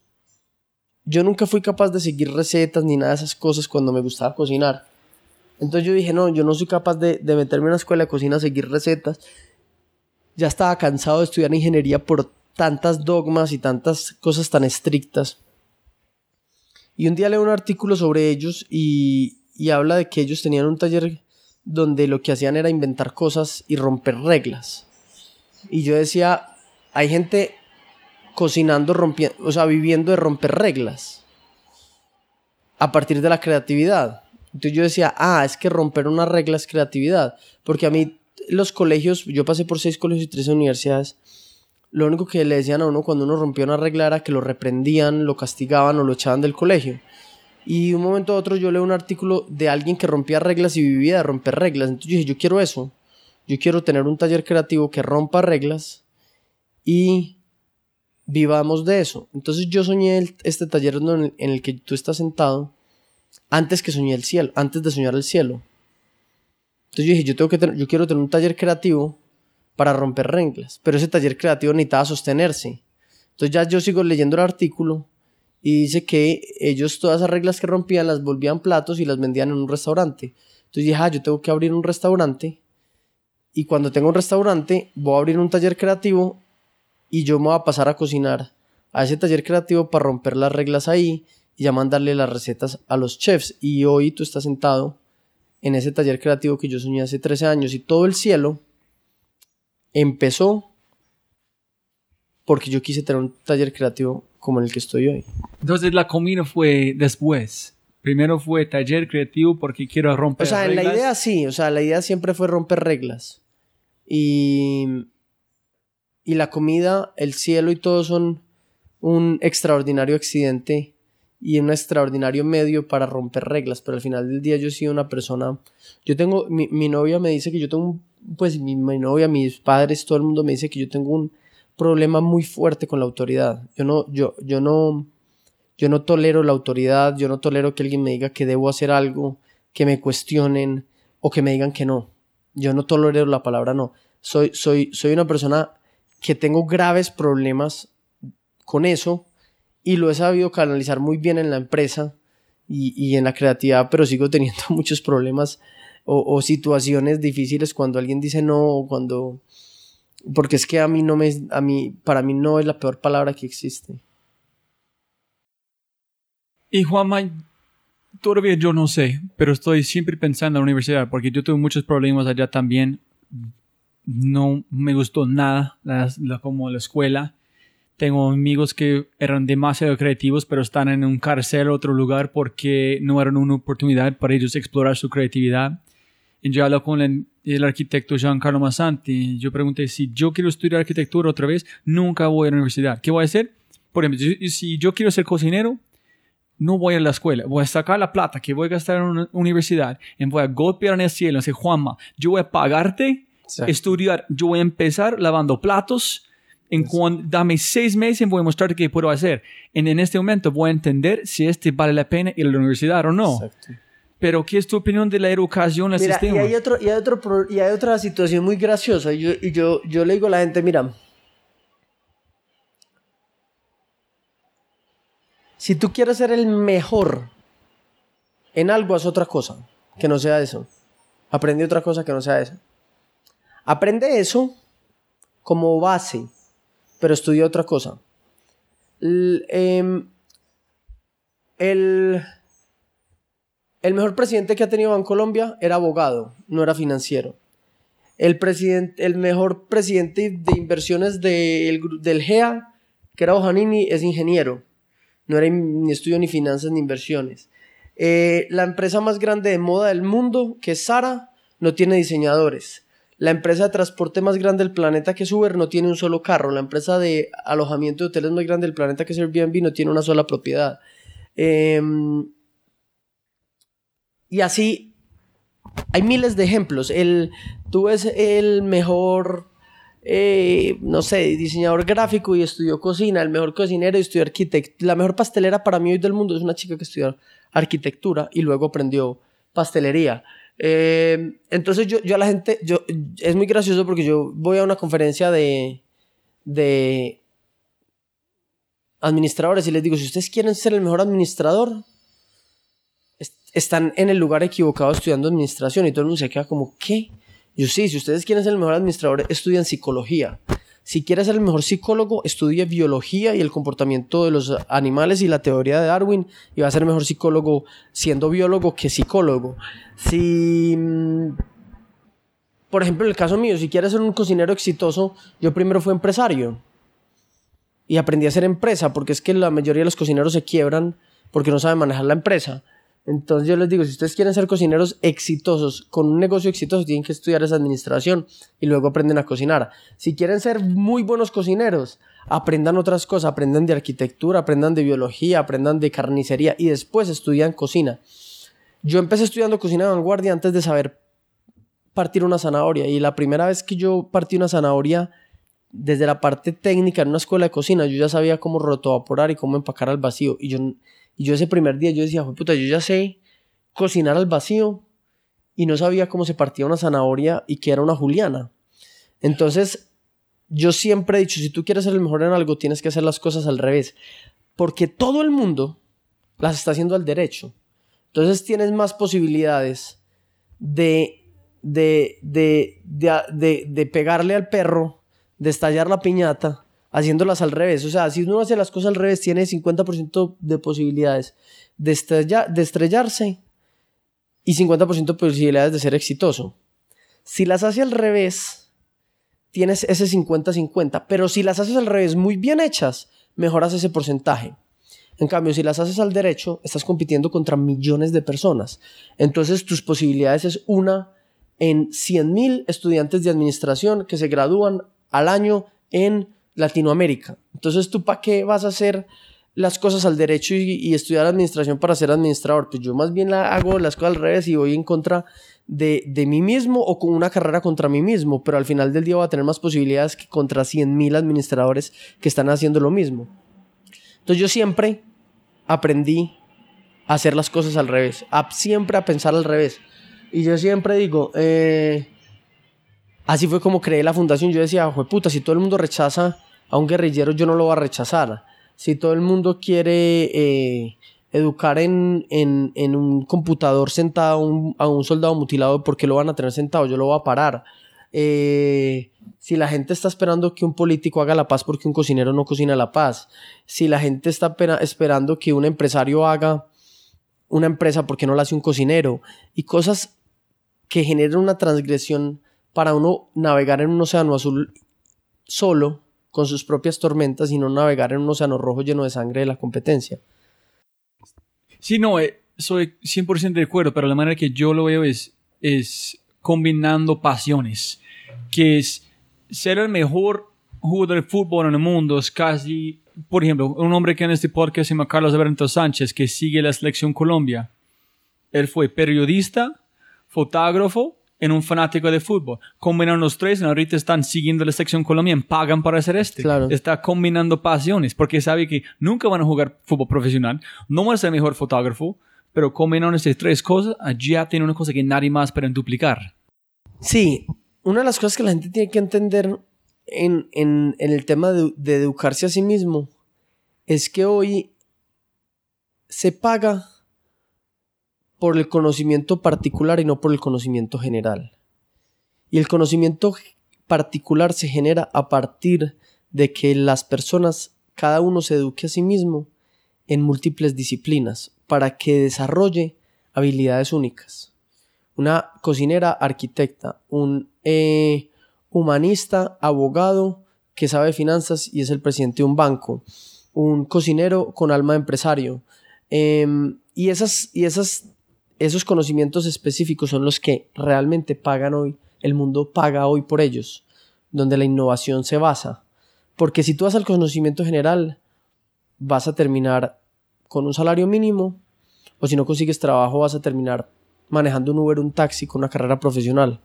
[SPEAKER 3] yo nunca fui capaz de seguir recetas ni nada de esas cosas cuando me gustaba cocinar. Entonces yo dije, no, yo no soy capaz de, de meterme en una escuela de cocina a seguir recetas. Ya estaba cansado de estudiar ingeniería por tantas dogmas y tantas cosas tan estrictas. Y un día leo un artículo sobre ellos y, y habla de que ellos tenían un taller donde lo que hacían era inventar cosas y romper reglas. Y yo decía, hay gente cocinando, rompiendo, o sea, viviendo de romper reglas a partir de la creatividad. Entonces yo decía, ah, es que romper una regla es creatividad. Porque a mí los colegios, yo pasé por seis colegios y tres universidades, lo único que le decían a uno cuando uno rompía una regla era que lo reprendían, lo castigaban o lo echaban del colegio. Y un momento a otro yo leo un artículo de alguien que rompía reglas y vivía de romper reglas. Entonces yo dije, yo quiero eso. Yo quiero tener un taller creativo que rompa reglas y vivamos de eso. Entonces yo soñé este taller en el que tú estás sentado antes que soñé el cielo, antes de soñar el cielo. Entonces yo dije, yo, tengo que yo quiero tener un taller creativo para romper reglas, pero ese taller creativo necesitaba sostenerse. Entonces ya yo sigo leyendo el artículo y dice que ellos todas esas reglas que rompían las volvían platos y las vendían en un restaurante. Entonces dije, ah, yo tengo que abrir un restaurante y cuando tengo un restaurante voy a abrir un taller creativo y yo me voy a pasar a cocinar a ese taller creativo para romper las reglas ahí y ya mandarle las recetas a los chefs. Y hoy tú estás sentado en ese taller creativo que yo soñé hace 13 años y todo el cielo empezó porque yo quise tener un taller creativo como el que estoy hoy.
[SPEAKER 1] Entonces la comida fue después. Primero fue taller creativo porque quiero romper
[SPEAKER 3] reglas. O sea, en la idea sí, o sea, la idea siempre fue romper reglas. Y, y la comida, el cielo y todo son un extraordinario accidente y un extraordinario medio para romper reglas, pero al final del día yo he sido una persona, yo tengo, mi, mi novia me dice que yo tengo, pues mi, mi, novia, mis padres, todo el mundo me dice que yo tengo un problema muy fuerte con la autoridad. Yo no, yo, yo no, yo no tolero la autoridad, yo no tolero que alguien me diga que debo hacer algo, que me cuestionen o que me digan que no. Yo no tolero la palabra no. Soy, soy, soy una persona que tengo graves problemas con eso y lo he sabido canalizar muy bien en la empresa y, y en la creatividad, pero sigo teniendo muchos problemas o, situaciones difíciles cuando alguien dice no o cuando porque es que a mí no me a mí para mí no es la peor palabra que existe.
[SPEAKER 1] Y Juanma, todavía yo no sé, pero estoy siempre pensando en la universidad porque yo tuve muchos problemas allá también. No me gustó nada la, la, como la escuela tengo amigos que eran demasiado creativos, pero están en un cárcel otro lugar porque no era una oportunidad para ellos explorar su creatividad. Y yo hablo con el, el arquitecto Giancarlo Massanti. Yo pregunté si yo quiero estudiar arquitectura otra vez, nunca voy a la universidad. ¿Qué voy a hacer? Por ejemplo, si yo quiero ser cocinero, no voy a la escuela, voy a sacar la plata que voy a gastar en una universidad y voy a golpear en el cielo y decir, Juanma, yo voy a pagarte, sí. estudiar, yo voy a empezar lavando platos, en cuando, dame seis meses y voy a mostrarte qué puedo hacer. En, en este momento voy a entender si este vale la pena ir a la universidad o no. Exacto. Pero, ¿qué es tu opinión de la educación al
[SPEAKER 3] mira,
[SPEAKER 1] sistema?
[SPEAKER 3] Y hay, otro, y, hay otro, y hay otra situación muy graciosa. Y yo, y yo, yo le digo a la gente, mira, si tú quieres ser el mejor en algo, haz otra cosa que no sea eso. Aprende otra cosa que no sea eso. Aprende eso como base pero estudié otra cosa. El, eh, el, el, mejor presidente que ha tenido Bancolombia era abogado, no era financiero. El, presidente, el mejor presidente de inversiones de, el, del GEA, que era Ojanini, es ingeniero. No era ni estudio ni finanzas ni inversiones. Eh, la empresa más grande de moda del mundo, que es Sara, no tiene diseñadores. La empresa de transporte más grande del planeta que es Uber no tiene un solo carro. La empresa de alojamiento de hoteles más grande del planeta que es Airbnb no tiene una sola propiedad. Eh, y así hay miles de ejemplos. El, tú ves el mejor, eh, no sé, diseñador gráfico y estudió cocina, el mejor cocinero y estudió arquitectura. La mejor pastelera para mí hoy del mundo es una chica que estudió arquitectura y luego aprendió pastelería. Eh, entonces yo, yo a la gente, yo, es muy gracioso porque yo voy a una conferencia de, de administradores y les digo, si ustedes quieren ser el mejor administrador, est están en el lugar equivocado estudiando administración y todo el mundo se queda como, ¿qué? Yo sí, si ustedes quieren ser el mejor administrador, estudian psicología. Si quieres ser el mejor psicólogo, estudie biología y el comportamiento de los animales y la teoría de Darwin y va a ser mejor psicólogo siendo biólogo que psicólogo. Si, mm, por ejemplo, en el caso mío, si quieres ser un cocinero exitoso, yo primero fui empresario y aprendí a hacer empresa porque es que la mayoría de los cocineros se quiebran porque no saben manejar la empresa. Entonces yo les digo, si ustedes quieren ser cocineros exitosos, con un negocio exitoso, tienen que estudiar esa administración y luego aprenden a cocinar. Si quieren ser muy buenos cocineros, aprendan otras cosas, aprendan de arquitectura, aprendan de biología, aprendan de carnicería y después estudian cocina. Yo empecé estudiando cocina de vanguardia antes de saber partir una zanahoria y la primera vez que yo partí una zanahoria desde la parte técnica en una escuela de cocina, yo ya sabía cómo rotovaporar y cómo empacar al vacío y yo y yo ese primer día yo decía, puta, yo ya sé cocinar al vacío y no sabía cómo se partía una zanahoria y que era una juliana. Entonces, yo siempre he dicho, si tú quieres ser el mejor en algo, tienes que hacer las cosas al revés. Porque todo el mundo las está haciendo al derecho. Entonces tienes más posibilidades de, de, de, de, de pegarle al perro, de estallar la piñata, haciéndolas al revés. O sea, si uno hace las cosas al revés, tiene 50% de posibilidades de, estrellarse y 50% de posibilidades de ser exitoso. Si las hace al revés, tienes ese 50-50. Pero si las haces al revés muy bien hechas, mejoras ese porcentaje. En cambio, si las haces al derecho, estás compitiendo contra millones de personas. Entonces, tus posibilidades es una en 100.000 estudiantes de administración que se gradúan al año en Latinoamérica. Entonces, ¿tú para qué vas a hacer las cosas al derecho y, estudiar administración para ser administrador? Pues yo más bien la hago las cosas al revés y voy en contra de, de mí mismo o con una carrera contra mí mismo, pero al final del día voy a tener más posibilidades que contra 100.000 administradores que están haciendo lo mismo. Entonces yo siempre aprendí a hacer las cosas al revés, a, siempre a pensar al revés. Y yo siempre digo, eh, así fue como creé la fundación. Yo decía, puta, si todo el mundo rechaza a un guerrillero yo no lo voy a rechazar. Si todo el mundo quiere eh, educar en, en, un computador sentado a un, soldado mutilado, ¿por qué lo van a tener sentado? Yo lo voy a parar. Eh, si la gente está esperando que un político haga la paz porque un cocinero no cocina la paz. Si la gente está esperando que un empresario haga una empresa porque no la hace un cocinero. Y cosas que generan una transgresión para uno navegar en un océano azul solo con sus propias tormentas y no navegar en un océano rojo lleno de sangre de la competencia.
[SPEAKER 1] Sí, no, eh, soy 100% de acuerdo, pero la manera que yo lo veo es, es combinando pasiones, que es ser el mejor jugador de fútbol en el mundo, es casi, por ejemplo, un hombre que en este podcast se llama Carlos Alberto Sánchez, que sigue la selección Colombia. Él fue periodista, fotógrafo en un fanático de fútbol. Combinan los tres, y ahorita están siguiendo la sección colombiana, pagan para hacer este. Está combinando pasiones, porque sabe que nunca van a jugar fútbol profesional, no van a ser mejor fotógrafo, pero combinan estas tres cosas, ya tiene una cosa que nadie más puede duplicar.
[SPEAKER 3] Sí, una de las cosas que la gente tiene que entender en, en, en el tema de, de educarse a sí mismo es que hoy se paga por el conocimiento particular y no por el conocimiento general. Y el conocimiento particular se genera a partir de que las personas, cada uno se eduque a sí mismo en múltiples disciplinas para que desarrolle habilidades únicas. Una cocinera arquitecta, un eh, humanista, abogado que sabe finanzas y es el presidente de un banco, un cocinero con alma de empresario. Em, y, esas, y esas esos conocimientos específicos son los que realmente pagan hoy, el mundo paga hoy por ellos, donde la innovación se basa. Porque si tú vas al conocimiento general, vas a terminar con un salario mínimo, o si no consigues trabajo, vas a terminar manejando un Uber, un taxi con una carrera profesional.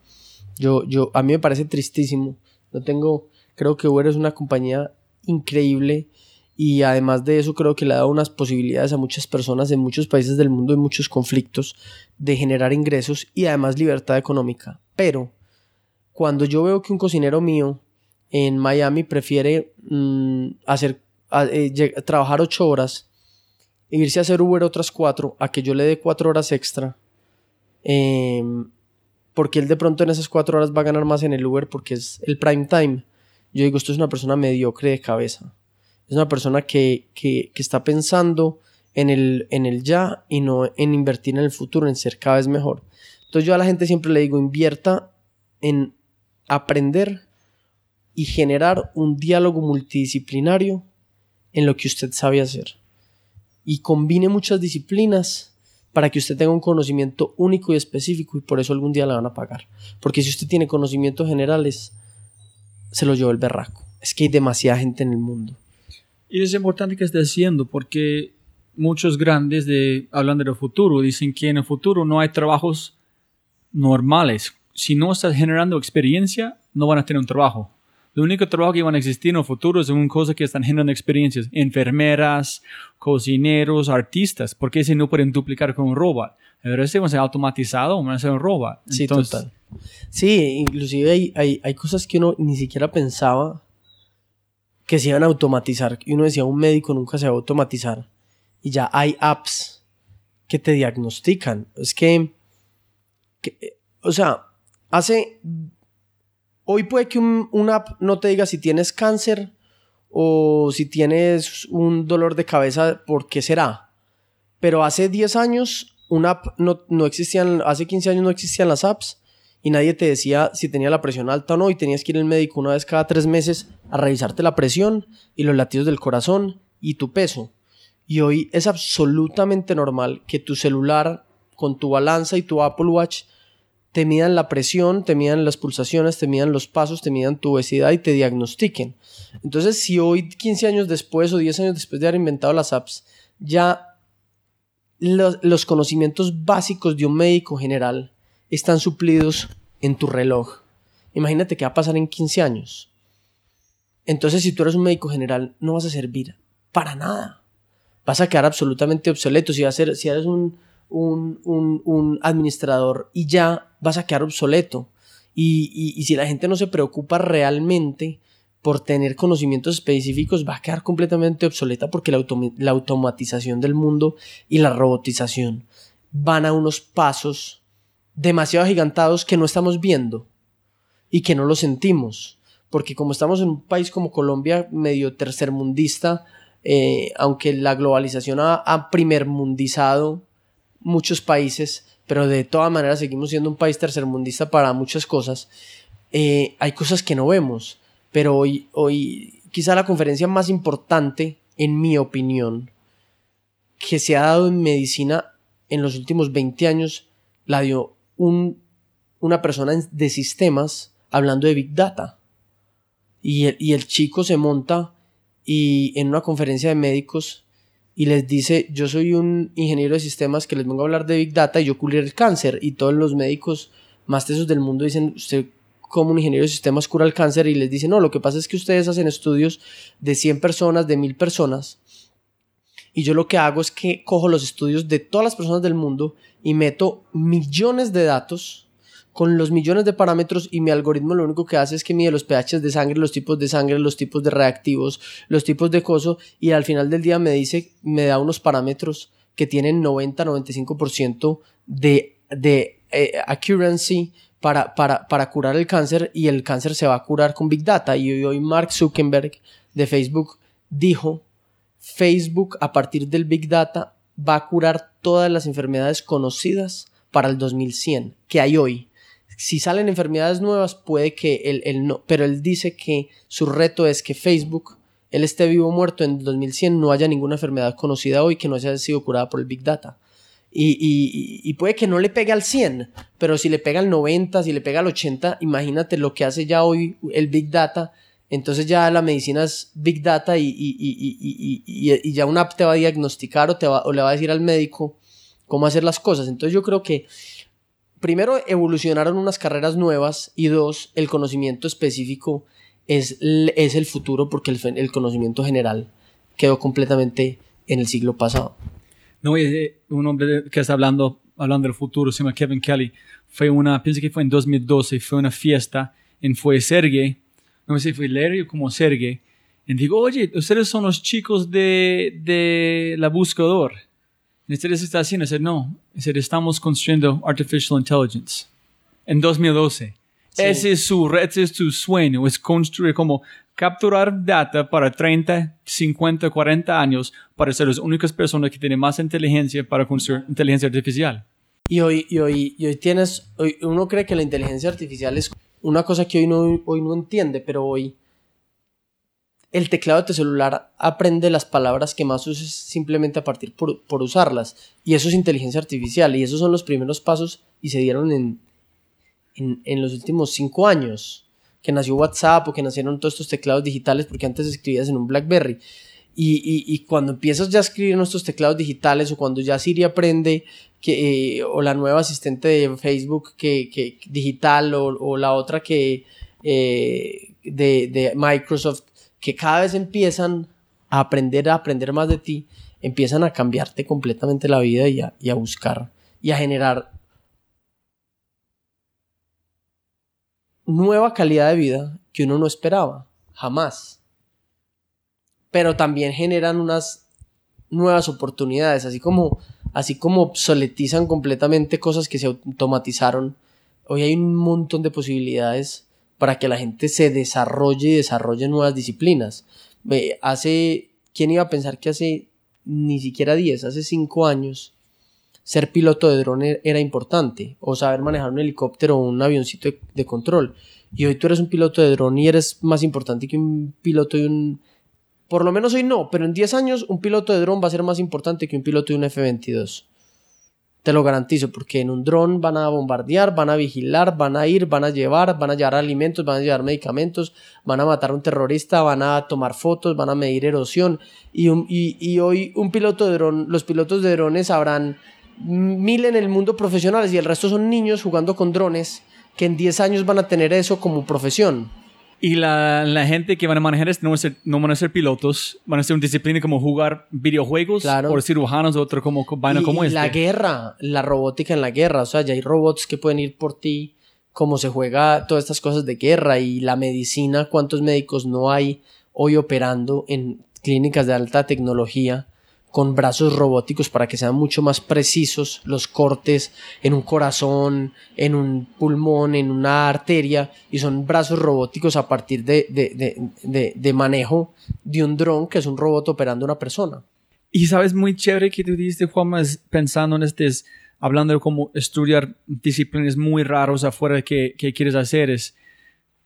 [SPEAKER 3] Yo, yo, a mí me parece tristísimo. No tengo, creo que Uber es una compañía increíble y además de eso creo que le ha dado unas posibilidades a muchas personas en muchos países del mundo en muchos conflictos de generar ingresos y además libertad económica. Pero cuando yo veo que un cocinero mío en Miami prefiere mm, hacer, eh, trabajar ocho horas e irse a hacer Uber otras cuatro a que yo le dé cuatro horas extra, em, porque él de pronto en esas cuatro horas va a ganar más en el Uber porque es el prime time yo digo, esto es una persona mediocre de cabeza. Es una persona que, que, que está pensando en el, en el ya y no en invertir en el futuro, en ser cada vez mejor. Entonces yo a la gente siempre le digo, invierta en aprender y generar un diálogo multidisciplinario en lo que usted sabe hacer. Y combine muchas disciplinas para que usted tenga un conocimiento único y específico y por eso algún día le van a pagar. Porque si usted tiene conocimientos generales, se lo lleva el berraco. Es que hay demasiada gente en el mundo.
[SPEAKER 1] Y es importante que esté haciendo porque muchos grandes de, hablan del futuro, dicen que en el futuro no hay trabajos normales. Si no estás generando experiencia, no van a tener un trabajo. Lo único trabajo que van a existir en el futuro es una cosa que están generando experiencias. Enfermeras, cocineros, artistas. porque si no pueden duplicar con un robot? El resto van a ser automatizado van a ser un robot.
[SPEAKER 3] Sí, total. Sí, inclusive hay, hay, hay cosas que uno ni siquiera pensaba que se iban a automatizar. Y uno decía, un médico nunca se va a automatizar. Y ya hay apps que te diagnostican. Es que, o sea, hace Hoy puede que un, app no te diga si tienes cáncer o si tienes un dolor de cabeza, ¿por qué será? Pero hace 10 años, una app no, no existían, hace 15 años no existían las apps y nadie te decía si tenía la presión alta o no y tenías que ir al médico una vez cada tres meses a revisarte la presión y los latidos del corazón y tu peso. Y hoy es absolutamente normal que tu celular con tu balanza y tu Apple Watch te midan la presión, te midan las pulsaciones, te midan los pasos, te midan tu obesidad y te diagnostiquen. Entonces, si hoy, 15 años después o 10 años después de haber inventado las apps, ya los, conocimientos básicos de un médico general están suplidos en tu reloj. Imagínate qué va a pasar en 15 años. Entonces, si tú eres un médico general, no vas a servir para nada. Vas a quedar absolutamente obsoleto. Si, a ser, si eres un, administrador y ya vas a quedar obsoleto. Y, si la gente no se preocupa realmente por tener conocimientos específicos, va a quedar completamente obsoleta porque la automatización del mundo y la robotización van a unos pasos demasiado agigantados que no estamos viendo y que no lo sentimos. Porque como estamos en un país como Colombia, medio tercermundista, eh, aunque la globalización ha, ha primermundizado muchos países, pero de todas maneras seguimos siendo un país tercermundista para muchas cosas. Eh, hay cosas que no vemos, pero hoy, hoy quizá la conferencia más importante, en mi opinión, que se ha dado en medicina en los últimos 20 años, la dio un, una persona de sistemas hablando de Big Data. Y el, y el chico se monta y en una conferencia de médicos y les dice, yo soy un ingeniero de sistemas que les vengo a hablar de Big Data y yo cubrir el cáncer. Y todos los médicos más tesos del mundo dicen, usted como un ingeniero de sistemas cura el cáncer y les dice, no, lo que pasa es que ustedes hacen estudios de 100 personas, de 1000 personas. Y yo lo que hago es que cojo los estudios de todas las personas del mundo y meto millones de datos con los millones de parámetros y mi algoritmo lo único que hace es que mide los pHs de sangre, los tipos de sangre, los tipos de reactivos, los tipos de coso y al final del día me dice, me da unos parámetros que tienen 90-95% de, de eh, accuracy para, para, para curar el cáncer y el cáncer se va a curar con Big Data. Y hoy Mark Zuckerberg de Facebook dijo, Facebook a partir del Big Data va a curar todas las enfermedades conocidas para el 2100 que hay hoy si salen enfermedades nuevas, puede que él, no, pero él dice que su reto es que Facebook, él esté vivo o muerto en 2100, no haya ninguna enfermedad conocida hoy que no haya sido curada por el Big Data. Y, puede que no le pegue al 100, pero si le pega al 90, si le pega al 80, imagínate lo que hace ya hoy el Big Data. Entonces ya la medicina es Big Data y, y ya una app te va a diagnosticar o, te va, o le va a decir al médico cómo hacer las cosas. Entonces yo creo que primero evolucionaron unas carreras nuevas y dos, el conocimiento específico es, es el futuro porque el, el, conocimiento general quedó completamente en el siglo pasado.
[SPEAKER 1] No, eh, un hombre que está hablando, hablando del futuro, se llama Kevin Kelly, fue una, pienso que fue en 2012, fue una fiesta en fue Sergey, no sé si fue Larry o como Sergey, y digo, oye, ustedes son los chicos de, de la buscador. Ustedes está haciendo, no, estamos construyendo artificial intelligence en 2012. Ese es su ese es su sueño, es construir como capturar data para 30, 50, 40 años para ser las únicas personas que tienen más inteligencia para construir inteligencia artificial.
[SPEAKER 3] Y hoy, y hoy, y hoy tienes, hoy uno cree que la inteligencia artificial es una cosa que hoy no, hoy no entiende, pero hoy el teclado de tu celular aprende las palabras que más uses simplemente a partir por, por usarlas. Y eso es inteligencia artificial. Y esos son los primeros pasos y se dieron en, en, en los últimos cinco años. Que nació WhatsApp o que nacieron todos estos teclados digitales porque antes escribías en un BlackBerry. Y, cuando empiezas ya a escribir en estos teclados digitales o cuando ya Siri aprende que, eh, o la nueva asistente de Facebook que, digital o, la otra que eh, de, Microsoft que cada vez empiezan a aprender a aprender más de ti empiezan a cambiarte completamente la vida y a buscar y a generar nueva calidad de vida que uno no esperaba jamás pero también generan unas nuevas oportunidades, así como, así como obsoletizan completamente cosas que se automatizaron. Hoy hay un montón de posibilidades para que la gente se desarrolle y desarrolle nuevas disciplinas. hace, ¿quién iba a pensar que hace ni siquiera 10, hace 5 años, ser piloto de drone era importante, o saber manejar un helicóptero o un avioncito de, de control. Y hoy tú eres un piloto de drone y eres más importante que un piloto de un por lo menos hoy no, pero en 10 años un piloto de dron va a ser más importante que un piloto de un F-22. Te lo garantizo, porque en un dron van a bombardear, van a vigilar, van a ir, van a llevar, van a llevar alimentos, van a llevar medicamentos, van a matar a un terrorista, van a tomar fotos, van a medir erosión. Y, hoy un piloto de dron, los pilotos de drones habrán mil en el mundo profesionales y el resto son niños jugando con drones que en 10 años van a tener eso como profesión.
[SPEAKER 1] Y la, la, gente que van a manejar esto no van a, ser, no van a ser pilotos, van a ser una disciplina como jugar videojuegos
[SPEAKER 3] claro.
[SPEAKER 1] o cirujanos o otro como vaina
[SPEAKER 3] y,
[SPEAKER 1] como
[SPEAKER 3] y
[SPEAKER 1] este.
[SPEAKER 3] la guerra, la robótica en la guerra, o sea, ya hay robots que pueden ir por ti, cómo se juega todas estas cosas de guerra y la medicina, cuántos médicos no hay hoy operando en clínicas de alta tecnología con brazos robóticos para que sean mucho más precisos los cortes en un corazón, en un pulmón, en una arteria, y son brazos robóticos a partir de, de, de, de, manejo de un dron que es un robot operando una persona.
[SPEAKER 1] Y sabes, muy chévere que tú dijiste, Juan, pensando en este, hablando de cómo estudiar disciplinas muy raros afuera que, que quieres hacer, es,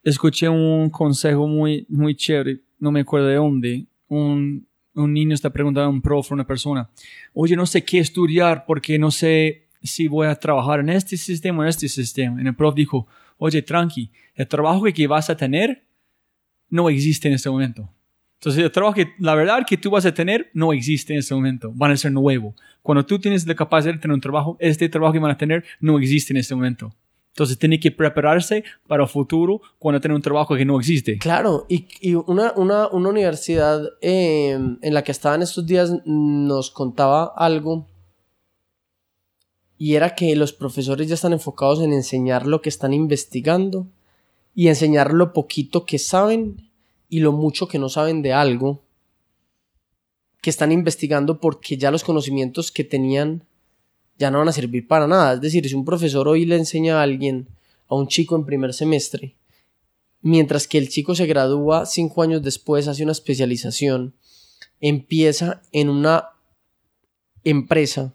[SPEAKER 1] escuché un consejo muy, muy chévere, no me acuerdo de dónde, un un niño está preguntando a un profe, una persona, oye, no sé qué estudiar porque no sé si voy a trabajar en este sistema o en este sistema. Y el profe dijo, oye, tranqui, el trabajo que vas a tener no existe en este momento. Entonces, el trabajo que, la verdad que tú vas a tener no existe en este momento, van a ser nuevo. Cuando tú tienes la capacidad de tener un trabajo, este trabajo que van a tener no existe en este momento. Entonces tiene que prepararse para el futuro cuando tiene un trabajo que no existe.
[SPEAKER 3] Claro, y, una, una, una, universidad eh, en la que estaba en estos días nos contaba algo y era que los profesores ya están enfocados en enseñar lo que están investigando y enseñar lo poquito que saben y lo mucho que no saben de algo que están investigando porque ya los conocimientos que tenían ya no van a servir para nada. Es decir, si un profesor hoy le enseña a alguien, a un chico en primer semestre, mientras que el chico se gradúa cinco años después, hace una especialización, empieza en una empresa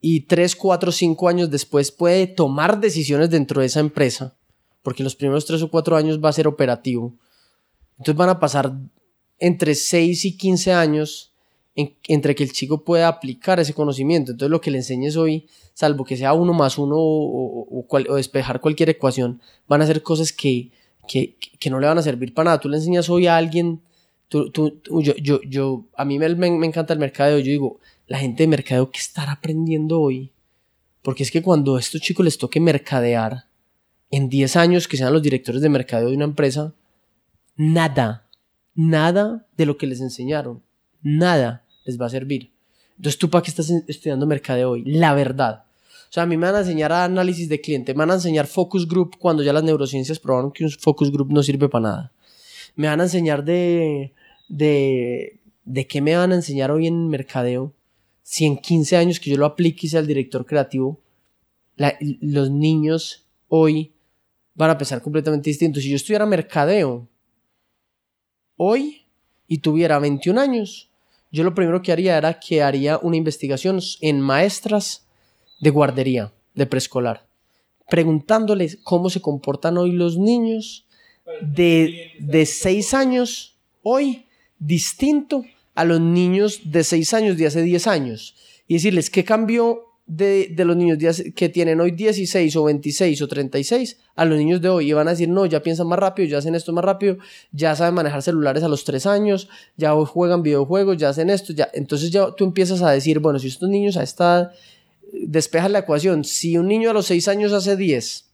[SPEAKER 3] y tres, cuatro, cinco años después puede tomar decisiones dentro de esa empresa, porque los primeros tres o cuatro años va a ser operativo. Entonces van a pasar entre seis y quince años en, entre que el chico pueda aplicar ese conocimiento. Entonces lo que le enseñes hoy, salvo que sea uno más uno o, despejar cualquier ecuación, van a ser cosas que, que, que, no le van a servir para nada. Tú le enseñas hoy a alguien, tú, yo, yo, yo, a mí me, encanta el mercadeo, yo digo, la gente de mercadeo, ¿qué estará aprendiendo hoy? Porque es que cuando a estos chicos les toque mercadear, en 10 años que sean los directores de mercadeo de una empresa, nada, nada de lo que les enseñaron nada les va a servir. Entonces, ¿tú para qué estás estudiando mercadeo hoy? La verdad. O sea, a mí me van a enseñar análisis de cliente, me van a enseñar focus group cuando ya las neurociencias probaron que un focus group no sirve para nada. Me van a enseñar de, de, de qué me van a enseñar hoy en mercadeo. Si en 15 años que yo lo aplique y sea el director creativo, los niños hoy van a pensar completamente distintos. Si yo estudiara mercadeo, hoy y tuviera 21 años, yo lo primero que haría era que haría una investigación en maestras de guardería, de preescolar, preguntándoles cómo se comportan hoy los niños de, de 6 años hoy, distinto a los niños de 6 años de hace 10 años. Y decirles qué cambió de, de los niños que tienen hoy 16 o 26 o 36 a los niños de hoy. Y van a decir, no, ya piensan más rápido, ya hacen esto más rápido, ya saben manejar celulares a los 3 años, ya juegan videojuegos, ya hacen esto, ya. Entonces ya tú empiezas a decir, bueno, si estos niños a esta edad, despejas la ecuación, si un niño a los 6 años hace 10,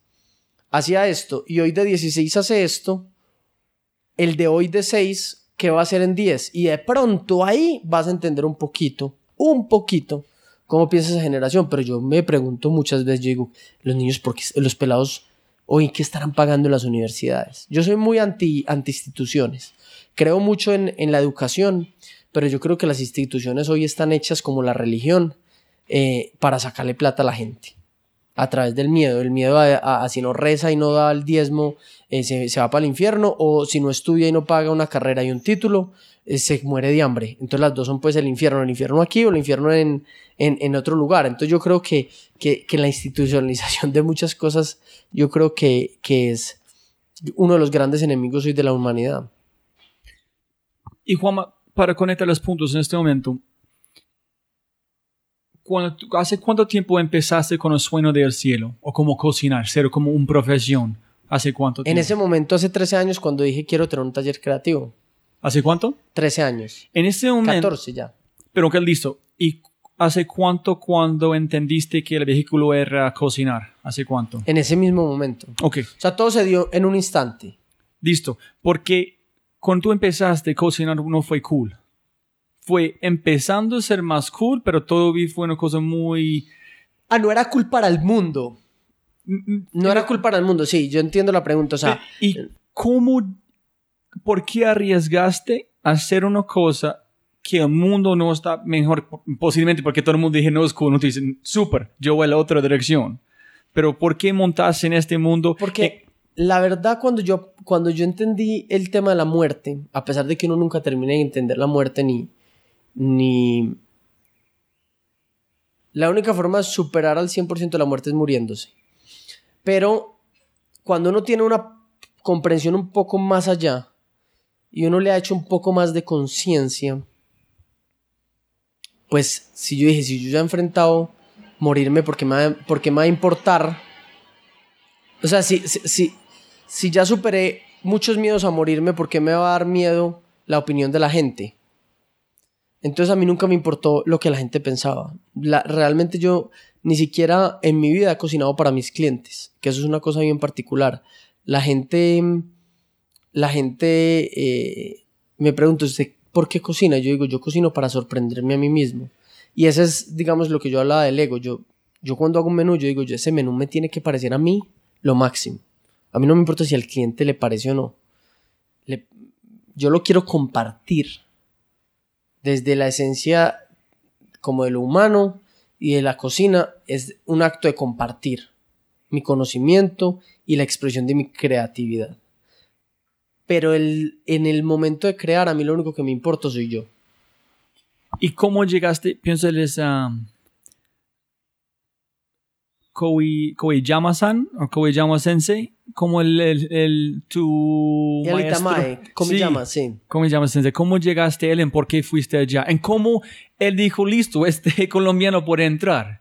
[SPEAKER 3] hacía esto y hoy de 16 hace esto, el de hoy de 6, ¿qué va a hacer en 10? Y de pronto ahí vas a entender un poquito, un poquito, cómo piensa esa generación. Pero yo me pregunto muchas veces, yo digo, los niños, ¿por qué los pelados hoy qué estarán pagando en las universidades? Yo soy muy anti, instituciones. Creo mucho en, en la educación, pero yo creo que las instituciones hoy están hechas como la religión eh, para sacarle plata a la gente a través del miedo. El miedo a, a- a si no reza y no da el diezmo, eh, se, se va para el infierno, o si no estudia y no paga una carrera y un título, eh, se muere de hambre. Entonces las dos son pues el infierno, el infierno aquí o el infierno en, en, en otro lugar. Entonces yo creo que, que, que la institucionalización de muchas cosas, yo creo que, que es uno de los grandes enemigos hoy de la humanidad.
[SPEAKER 1] Y Juanma, para conectar los puntos en este momento, cuando ¿hace cuánto tiempo empezaste con el sueño del cielo? O como cocinar, ser como una profesión. ¿Hace cuánto
[SPEAKER 3] En
[SPEAKER 1] tiempo?
[SPEAKER 3] ese momento, hace 13 años, cuando dije quiero tener un taller creativo,
[SPEAKER 1] ¿Hace cuánto?
[SPEAKER 3] 13 años,
[SPEAKER 1] En este momento.
[SPEAKER 3] 14 ya.
[SPEAKER 1] Pero que listo. ¿Y hace cuánto cuando entendiste que el vehículo era cocinar? ¿Hace cuánto?
[SPEAKER 3] En ese mismo momento.
[SPEAKER 1] Ok,
[SPEAKER 3] O sea, todo se dio en un instante.
[SPEAKER 1] listo. Porque cuando tú empezaste cocinar no fue cool. Fue empezando a ser más cool, pero todavía fue una cosa muy...
[SPEAKER 3] Ah, no era cool para el mundo. No era cool para el mundo, sí, yo entiendo la pregunta. O sea,
[SPEAKER 1] ¿Y cómo, por qué arriesgaste a hacer una cosa que el mundo no está mejor? Posiblemente porque todo el mundo dice no es cool, no te dicen, súper, yo voy a la otra dirección. Pero ¿por qué montaste en este mundo?
[SPEAKER 3] porque
[SPEAKER 1] Eh,
[SPEAKER 3] la verdad, cuando yo, cuando yo entendí el tema de la muerte, a pesar de que uno nunca termina de entender la muerte ni. ni la única forma de superar al 100% de la muerte es muriéndose. Pero cuando uno tiene una comprensión un poco más allá y uno le ha hecho un poco más de conciencia, pues si yo dije, si yo ya he enfrentado morirme, porque me porque me va a importar? O sea, si, si, si, ya superé muchos miedos a morirme, ¿por qué me va a dar miedo la opinión de la gente? Entonces a mí nunca me importó lo que la gente pensaba. Realmente yo ni siquiera en mi vida he cocinado para mis clientes, que eso es una cosa bien particular. La gente, la gente eh, me pregunta, ¿usted por qué cocina? Yo digo, yo cocino para sorprenderme a mí mismo. Y ese es, digamos, lo que yo hablaba del ego. Yo, yo cuando hago un menú, yo digo, yo ese menú me tiene que parecer a mí lo máximo. A mí no me importa si al cliente le parece o no. Yo lo quiero compartir desde la esencia como de lo humano y de la cocina es un acto de compartir mi conocimiento y la expresión de mi creatividad. Pero el, en el momento de crear, a mí lo único que me importa soy yo.
[SPEAKER 1] ¿Y cómo llegaste? Piénsales a Koei, Koeyama-san o Koeyama-sensei, como el, el, el- tu
[SPEAKER 3] el
[SPEAKER 1] maestro.
[SPEAKER 3] Itamae, ¿cómo
[SPEAKER 1] Sí.
[SPEAKER 3] Sí.
[SPEAKER 1] Koeyama-sensei, ¿cómo llegaste a él? ¿En por qué fuiste allá? ¿En cómo él dijo, listo, este colombiano puede entrar?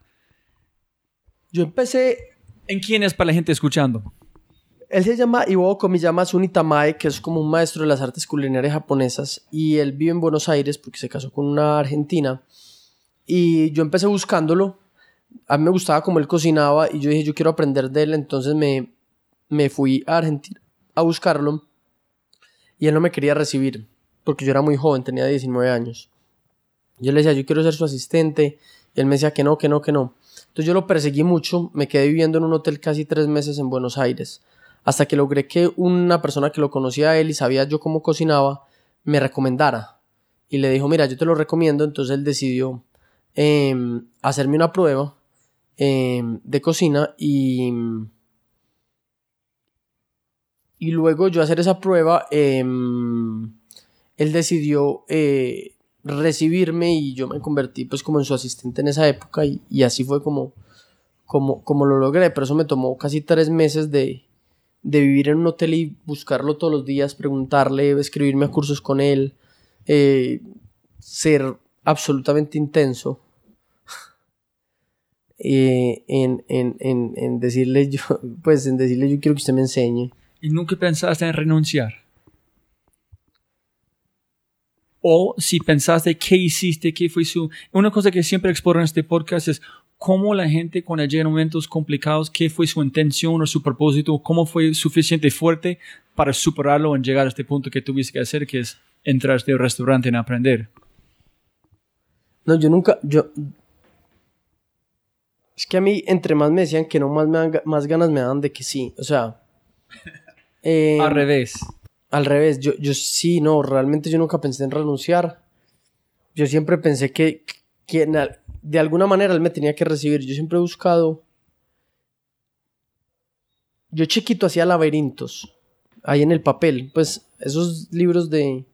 [SPEAKER 3] Yo empecé
[SPEAKER 1] ¿En quién es para la gente escuchando?
[SPEAKER 3] Él se llama Iwo Komiyama Sunitamae, que es como un maestro de las artes culinarias japonesas, y él vive en Buenos Aires porque se casó con una argentina. Y yo empecé buscándolo. A mí me gustaba como él cocinaba y yo dije, yo quiero aprender de él, entonces me, me fui a Argentina a buscarlo. Y él no me quería recibir porque yo era muy joven, tenía 19 años. Yo le decía, yo quiero ser su asistente. Y él me decía que no, que no, que no. Entonces yo lo perseguí mucho, me quedé viviendo en un hotel casi tres meses en Buenos Aires, hasta que logré que una persona que lo conocía a él y sabía yo cómo cocinaba, me recomendara. Y le dijo, mira, yo te lo recomiendo, entonces él decidió em, hacerme una prueba em, de cocina y, y luego yo hacer esa prueba em, él decidió eh, recibirme y yo me convertí pues como en su asistente en esa época y, y así fue como, como, como lo logré, pero eso me tomó casi tres meses de, de vivir en un hotel y buscarlo todos los días, preguntarle, escribirme a cursos con él, eh, ser absolutamente intenso eh, en, en, en, en decirle yo, pues en decirle yo quiero que usted me enseñe.
[SPEAKER 1] ¿Y nunca pensaste en renunciar? O si pensaste qué hiciste, qué fue su... Una cosa que siempre exploro en este podcast es cómo la gente cuando llega en momentos complicados, qué fue su intención o su propósito, cómo fue suficiente fuerte para superarlo en llegar a este punto que tuviste que hacer, que es entrar a este restaurante en aprender.
[SPEAKER 3] No, yo nunca, yo... Es que a mí, entre más me decían que no, más, me dan más ganas me dan de que sí. O sea... eh,
[SPEAKER 1] Al revés.
[SPEAKER 3] Al revés, yo, yo sí, no, realmente yo nunca pensé en renunciar. Yo siempre pensé que, que de alguna manera él me tenía que recibir. Yo siempre he buscado... Yo chiquito hacía laberintos, ahí en el papel, pues esos libros de...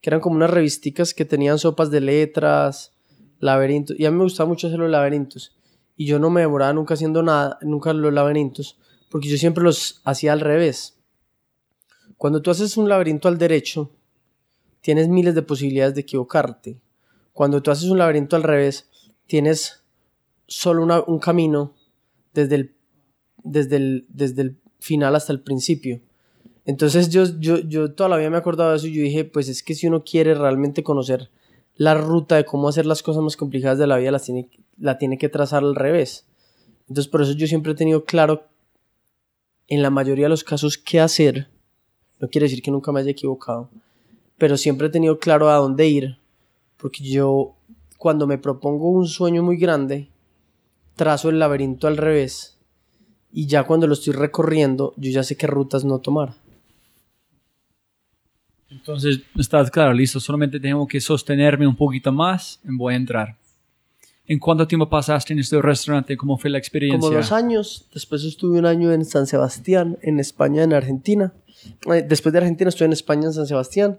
[SPEAKER 3] que eran como unas revisticas que tenían sopas de letras, laberintos, y a mí me gustaba mucho hacer los laberintos. Y yo no me demoraba nunca haciendo nada, nunca los laberintos, porque yo siempre los hacía al revés. Cuando tú haces un laberinto al derecho, tienes miles de posibilidades de equivocarte. Cuando tú haces un laberinto al revés, tienes solo un camino desde el, desde, el, desde el final hasta el principio. Entonces yo, yo, yo toda la vida me he acordado de eso y yo dije, pues es que si uno quiere realmente conocer la ruta de cómo hacer las cosas más complicadas de la vida, las tiene, la tiene que trazar al revés. Entonces por eso yo siempre he tenido claro en la mayoría de los casos qué hacer. No quiere decir que nunca me haya equivocado, pero siempre he tenido claro a dónde ir, porque yo cuando me propongo un sueño muy grande, trazo el laberinto al revés y ya cuando lo estoy recorriendo, yo ya sé qué rutas no tomar.
[SPEAKER 1] Entonces, estás claro, listo, solamente tengo que sostenerme un poquito más y voy a entrar. ¿En cuánto tiempo pasaste en este restaurante? ¿Cómo fue la experiencia?
[SPEAKER 3] Como dos años, después estuve un año en San Sebastián, en España, en Argentina. Eh, Después de Argentina estuve en España, en San Sebastián,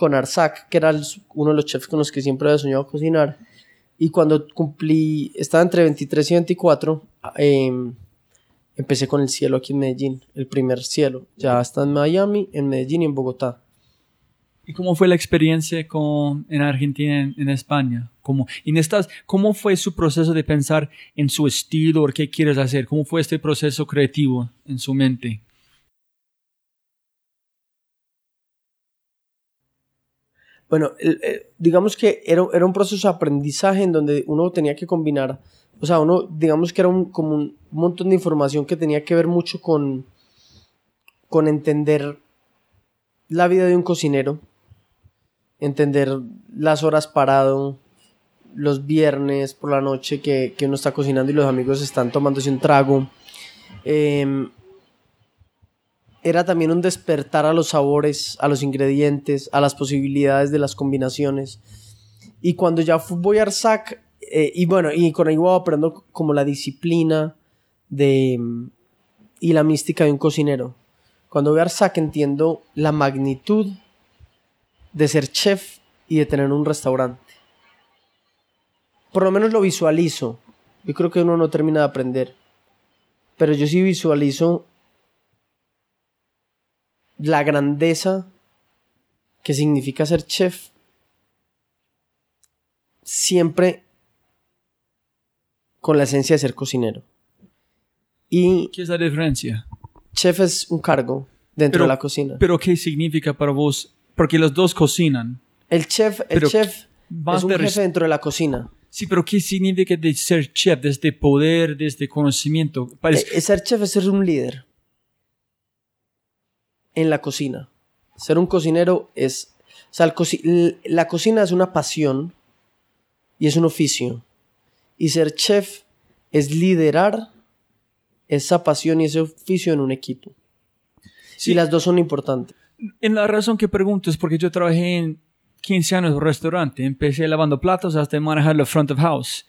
[SPEAKER 3] con Arzac, que era uno de los chefs con los que siempre había soñado cocinar. Y cuando cumplí, estaba entre 23 y 24, em, empecé con el cielo aquí en Medellín, el primer cielo. Ya está en Miami, en Medellín y en Bogotá.
[SPEAKER 1] ¿Y cómo fue la experiencia con, en Argentina, en, España? ¿Cómo, en estas, ¿Cómo fue su proceso de pensar en su estilo o qué quieres hacer? ¿Cómo fue este proceso creativo en su mente?
[SPEAKER 3] Bueno, el- digamos que era, era un proceso de aprendizaje en donde uno tenía que combinar, o sea, uno, digamos que era un, como un montón de información que tenía que ver mucho con, con entender la vida de un cocinero, entender las horas parado, los viernes por la noche que, que uno está cocinando y los amigos están tomándose un trago. Em, era también un despertar a los sabores, a los ingredientes, a las posibilidades de las combinaciones. Y cuando ya voy a Arzac, eh, y bueno, y con voy aprendo como la disciplina de, mm, y la mística de un cocinero. Cuando voy a Arzac entiendo la magnitud de ser chef y de tener un restaurante. Por lo menos lo visualizo. Yo creo que uno no termina de aprender. Pero yo sí visualizo la grandeza que significa ser chef siempre con la esencia de ser cocinero. Y
[SPEAKER 1] ¿Qué es la diferencia?
[SPEAKER 3] chef es un cargo dentro
[SPEAKER 1] Pero-
[SPEAKER 3] de la cocina.
[SPEAKER 1] ¿Pero qué significa para vos? Porque los dos cocinan.
[SPEAKER 3] el chef, el chef es un jefe dentro de la cocina.
[SPEAKER 1] Sí, pero ¿qué significa de ser chef, desde poder, desde conocimiento? Parece-
[SPEAKER 3] Eh, ser chef es ser un líder en la cocina. Ser un cocinero es... O sea, la cocina es una pasión y es un oficio. Y ser chef es liderar esa pasión y ese oficio en un equipo.
[SPEAKER 1] Sí.
[SPEAKER 3] Y las dos son importantes.
[SPEAKER 1] En la razón que pregunto es porque yo trabajé en 15 años en un restaurante. Empecé lavando platos hasta manejar la front of house.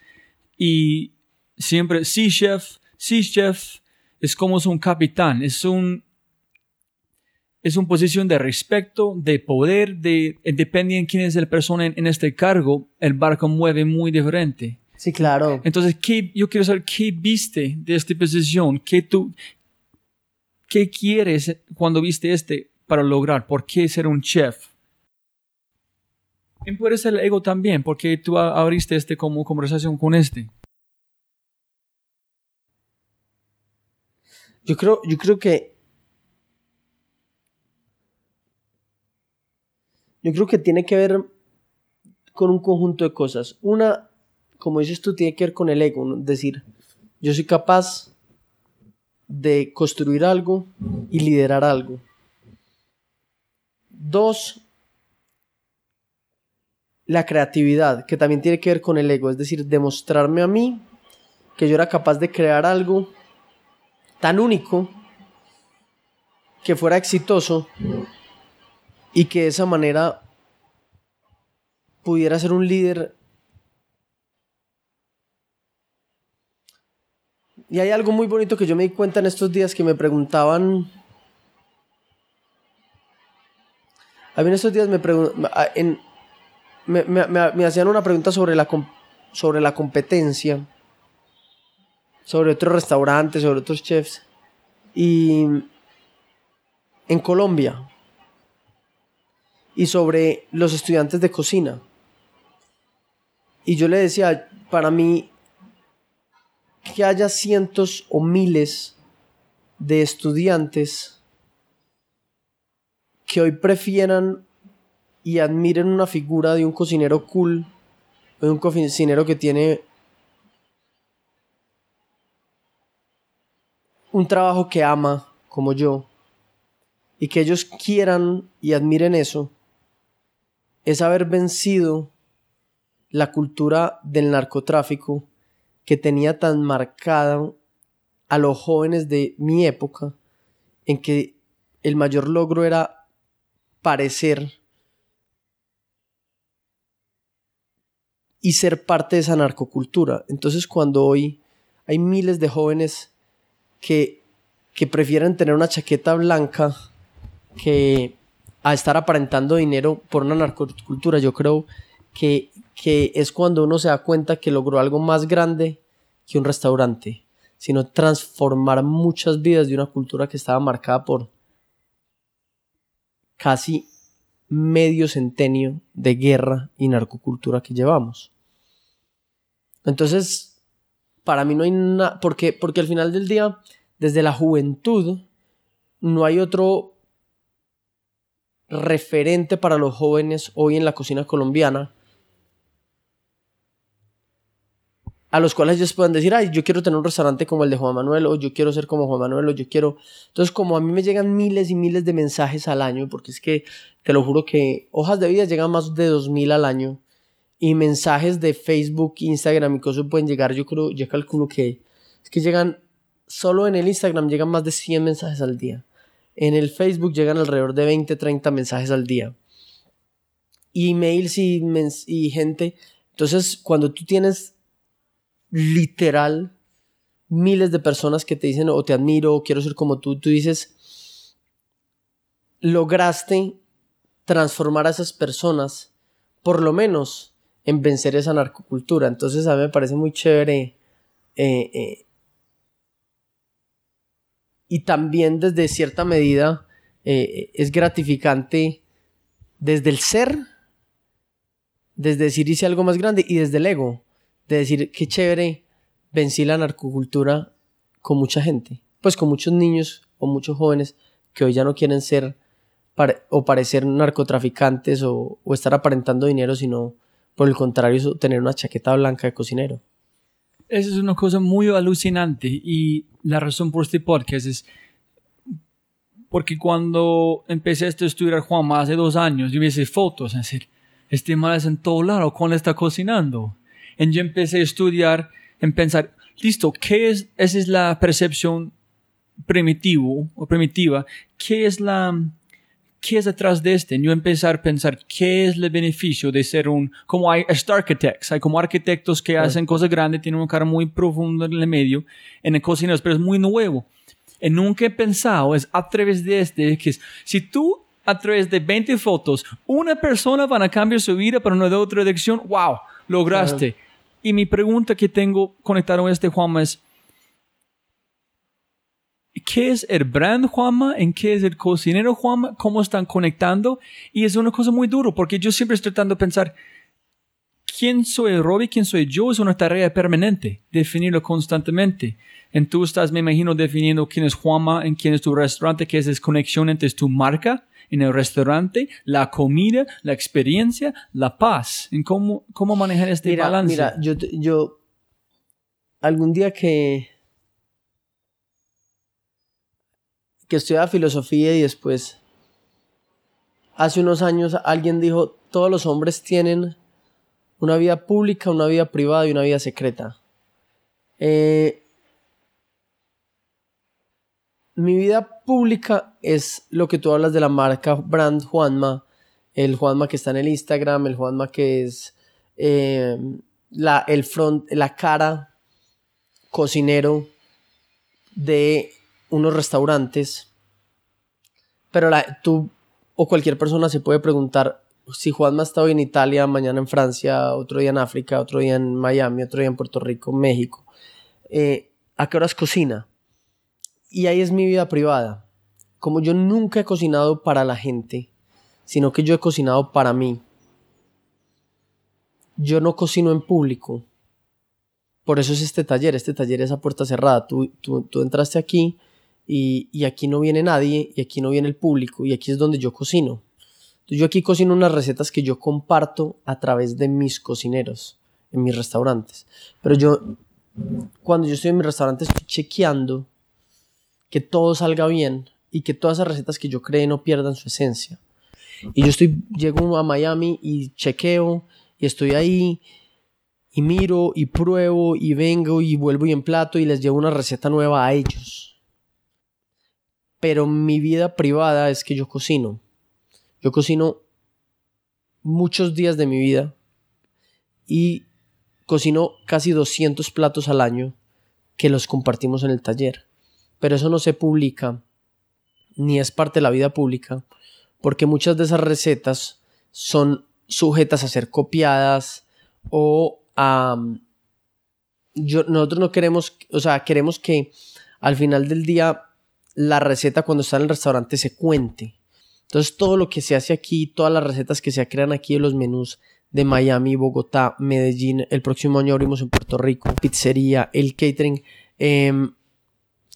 [SPEAKER 1] Y siempre, sí, chef, sí, chef, es como es un capitán, es un... es una posición de respeto, de poder, de dependiendo quién es la persona en, en este cargo, el barco mueve muy diferente.
[SPEAKER 3] Sí, claro.
[SPEAKER 1] Entonces, ¿qué, yo quiero saber qué viste de esta posición, qué tú, qué quieres cuando viste este para lograr, por qué ser un chef. Y puede ser el ego también, porque tú abriste este como conversación con este.
[SPEAKER 3] Yo creo, yo creo que. Yo creo que tiene que ver con un conjunto de cosas. Una, como dices tú, tiene que ver con el ego. Es decir, yo soy capaz de construir algo y liderar algo. Dos, la creatividad, que también tiene que ver con el ego. Es decir, demostrarme a mí que yo era capaz de crear algo tan único que fuera exitoso y que de esa manera pudiera ser un líder. Y hay algo muy bonito que yo me di cuenta en estos días que me preguntaban. A mí en estos días me, en- me, me- me- me hacían una pregunta sobre la, sobre la competencia sobre otros restaurantes, sobre otros chefs. Y en Colombia. Y sobre los estudiantes de cocina. Y yo le decía, para mí, que haya cientos o miles de estudiantes que hoy prefieran y admiren una figura de un cocinero cool, de un cocinero que tiene un trabajo que ama como yo y que ellos quieran y admiren eso es haber vencido la cultura del narcotráfico que tenía tan marcada a los jóvenes de mi época en que el mayor logro era parecer y ser parte de esa narcocultura. Entonces cuando hoy hay miles de jóvenes que, que prefieren tener una chaqueta blanca que a estar aparentando dinero por una narcocultura. Yo creo que, que es cuando uno se da cuenta que logró algo más grande que un restaurante, sino transformar muchas vidas de una cultura que estaba marcada por casi medio centenio de guerra y narcocultura que llevamos. Entonces, para mí no hay nada, porque, porque al final del día, desde la juventud, no hay otro referente para los jóvenes hoy en la cocina colombiana a los cuales ellos puedan decir, ay, yo quiero tener un restaurante como el de Juan Manuel, o yo quiero ser como Juan Manuel, o yo quiero... Entonces, como a mí me llegan miles y miles de mensajes al año, porque es que, te lo juro que hojas de vida llegan más de 2.000 al año, y mensajes de Facebook, Instagram y cosas pueden llegar, yo creo, yo calculo que es que llegan, solo en el Instagram llegan más de 100 mensajes al día. En el Facebook llegan alrededor de 20, 30 mensajes al día. Emails y, y gente. Entonces, cuando tú tienes literal miles de personas que te dicen o te admiro o quiero ser como tú, tú dices, lograste transformar a esas personas, por lo menos en vencer esa narcocultura. Entonces a mí me parece muy chévere. eh, eh, y también desde cierta medida eh, es gratificante desde el ser, desde decir hice algo más grande y desde el ego, de decir qué chévere vencí la narcocultura con mucha gente, pues con muchos niños o muchos jóvenes que hoy ya no quieren ser o parecer narcotraficantes o, o estar aparentando dinero, sino por el contrario tener una chaqueta blanca de cocinero.
[SPEAKER 1] Esa es una cosa muy alucinante y la razón por este podcast es porque cuando empecé a estudiar Juan hace dos años, yo vi esas fotos, es decir, este mal es en todo lado, cuando está cocinando. Y yo empecé a estudiar, en pensar, listo, ¿qué es? Esa es la percepción primitivo o primitiva. ¿Qué es la, qué es detrás de este? Yo empezar a pensar qué es el beneficio de ser un, como hay star architects, hay como arquitectos que hacen cosas grandes, tienen una cara muy profunda en el medio, en el cocineros, pero es muy nuevo. Y nunca he pensado es a través de este, que es, si tú a través de 20 fotos, una persona van a cambiar su vida para una de otra dirección, wow, lograste. Y mi pregunta que tengo conectado a este, Juanma, es, ¿qué es el brand Juanma? ¿En qué es el cocinero Juanma? ¿Cómo están conectando? Y es una cosa muy duro, porque yo siempre estoy tratando de pensar, quién soy Robbie, quién soy yo, es una tarea permanente, definirlo constantemente. En tú estás, me imagino, definiendo quién es Juanma, en quién es tu restaurante, qué es esa conexión entre tu marca en el restaurante, la comida, la experiencia, la paz, en cómo, cómo manejar este
[SPEAKER 3] mira,
[SPEAKER 1] balance.
[SPEAKER 3] Mira, yo, yo algún día que que estudiaba filosofía y después hace unos años alguien dijo todos los hombres tienen una vida pública, una vida privada y una vida secreta. Eh, mi vida pública es lo que tú hablas de la marca brand Juanma, el Juanma que está en el Instagram, el Juanma que es eh, la, el front, la cara cocinero de unos restaurantes. Pero tú o cualquier persona se puede preguntar si Juanma está hoy en Italia, mañana en Francia, otro día en África, otro día en Miami, otro día en Puerto Rico, México. Eh, ¿A qué horas cocina? Y ahí es mi vida privada. Como yo nunca he cocinado para la gente, sino que yo he cocinado para mí. Yo no cocino en público. Por eso es este taller. Este taller es a puerta cerrada. Tú, tú, tú entraste aquí y, aquí no viene nadie y aquí no viene el público y aquí es donde yo cocino. Yo aquí cocino unas recetas que yo comparto a través de mis cocineros en mis restaurantes. Pero yo, cuando yo estoy en mi restaurante, estoy chequeando que todo salga bien y que todas esas recetas que yo cree no pierdan su esencia. Y yo estoy, llego a Miami y chequeo y estoy ahí y miro y pruebo y vengo y vuelvo y emplato y les llevo una receta nueva a ellos. Pero mi vida privada es que yo cocino. Yo cocino muchos días de mi vida y cocino casi 200 platos al año que los compartimos en el taller. Pero eso no se publica ni es parte de la vida pública porque muchas de esas recetas son sujetas a ser copiadas o a... Yo, nosotros no queremos, o sea, queremos que al final del día la receta cuando está en el restaurante se cuente. Entonces todo lo que se hace aquí, todas las recetas que se crean aquí en los menús de Miami, Bogotá, Medellín, el próximo año abrimos en Puerto Rico, pizzería, el catering, eh,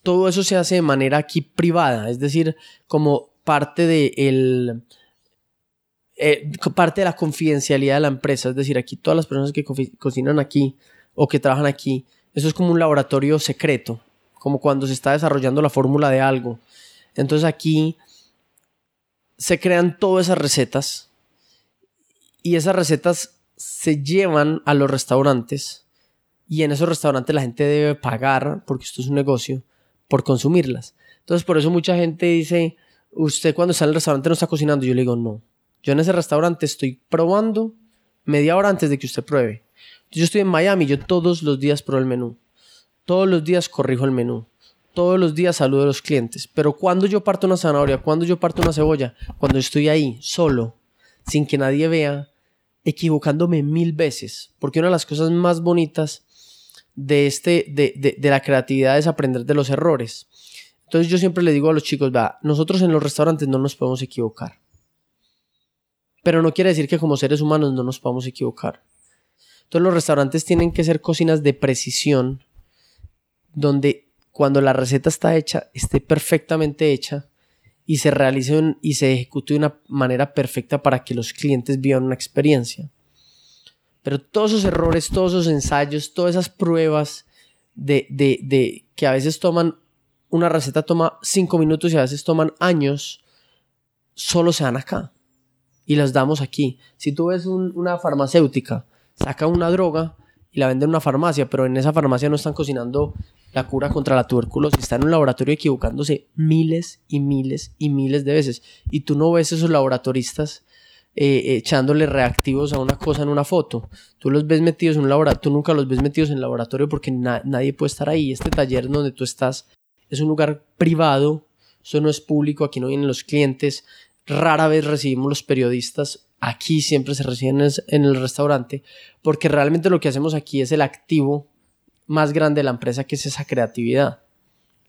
[SPEAKER 3] todo eso se hace de manera aquí privada, es decir, como parte de el, eh, parte de la confidencialidad de la empresa, es decir, aquí todas las personas que co cocinan aquí o que trabajan aquí, eso es como un laboratorio secreto, como cuando se está desarrollando la fórmula de algo. Entonces aquí se crean todas esas recetas y esas recetas se llevan a los restaurantes y en esos restaurantes la gente debe pagar, porque esto es un negocio, por consumirlas. Entonces por eso mucha gente dice, usted cuando está en el restaurante no está cocinando. Yo le digo, no. Yo en ese restaurante estoy probando media hora antes de que usted pruebe. Yo estoy en Miami, yo todos los días pruebo el menú. Todos los días corrijo el menú. Todos los días saludo a los clientes. Pero cuando yo parto una zanahoria, cuando yo parto una cebolla, cuando estoy ahí, solo, sin que nadie vea, equivocándome mil veces. Porque una de las cosas más bonitas de, este, de, de, de la creatividad es aprender de los errores. Entonces yo siempre le digo a los chicos, va, nosotros en los restaurantes no nos podemos equivocar. Pero no quiere decir que como seres humanos no nos podamos equivocar. Entonces los restaurantes tienen que ser cocinas de precisión, donde cuando la receta está hecha, esté perfectamente hecha y se realice y se ejecute de una manera perfecta para que los clientes vivan una experiencia. Pero todos esos errores, todos esos ensayos, todas esas pruebas de, de, de que a veces toman una receta toma cinco minutos y a veces toman años, solo se dan acá. Y las damos aquí. Si tú ves un, una farmacéutica, saca una droga y la vende en una farmacia, pero en esa farmacia no están cocinando la cura contra la tuberculosis, están en un laboratorio equivocándose miles y miles y miles de veces. Y tú no ves esos laboratoristas eh, echándole reactivos a una cosa en una foto. Tú los ves metidos en un tú nunca los ves metidos en el laboratorio porque na nadie puede estar ahí. Este taller donde tú estás es un lugar privado, eso no es público, aquí no vienen los clientes, rara vez recibimos los periodistas, aquí siempre se reciben en el restaurante, porque realmente lo que hacemos aquí es el activo más grande de la empresa, que es esa creatividad.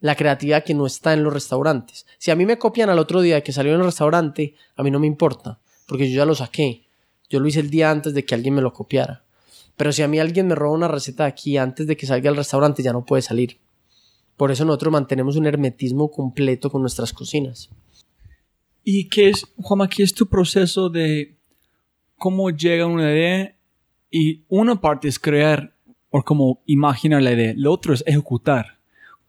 [SPEAKER 3] La creatividad que no está en los restaurantes. Si a mí me copian al otro día que salió en el restaurante, a mí no me importa, porque yo ya lo saqué. Yo lo hice el día antes de que alguien me lo copiara. Pero si a mí alguien me roba una receta de aquí antes de que salga al restaurante, ya no puede salir. Por eso nosotros mantenemos un hermetismo completo con nuestras cocinas.
[SPEAKER 1] ¿Y qué es, Juanma, qué es tu proceso de cómo llega una idea? Y una parte es crear o como imaginar la idea, lo otro es ejecutar.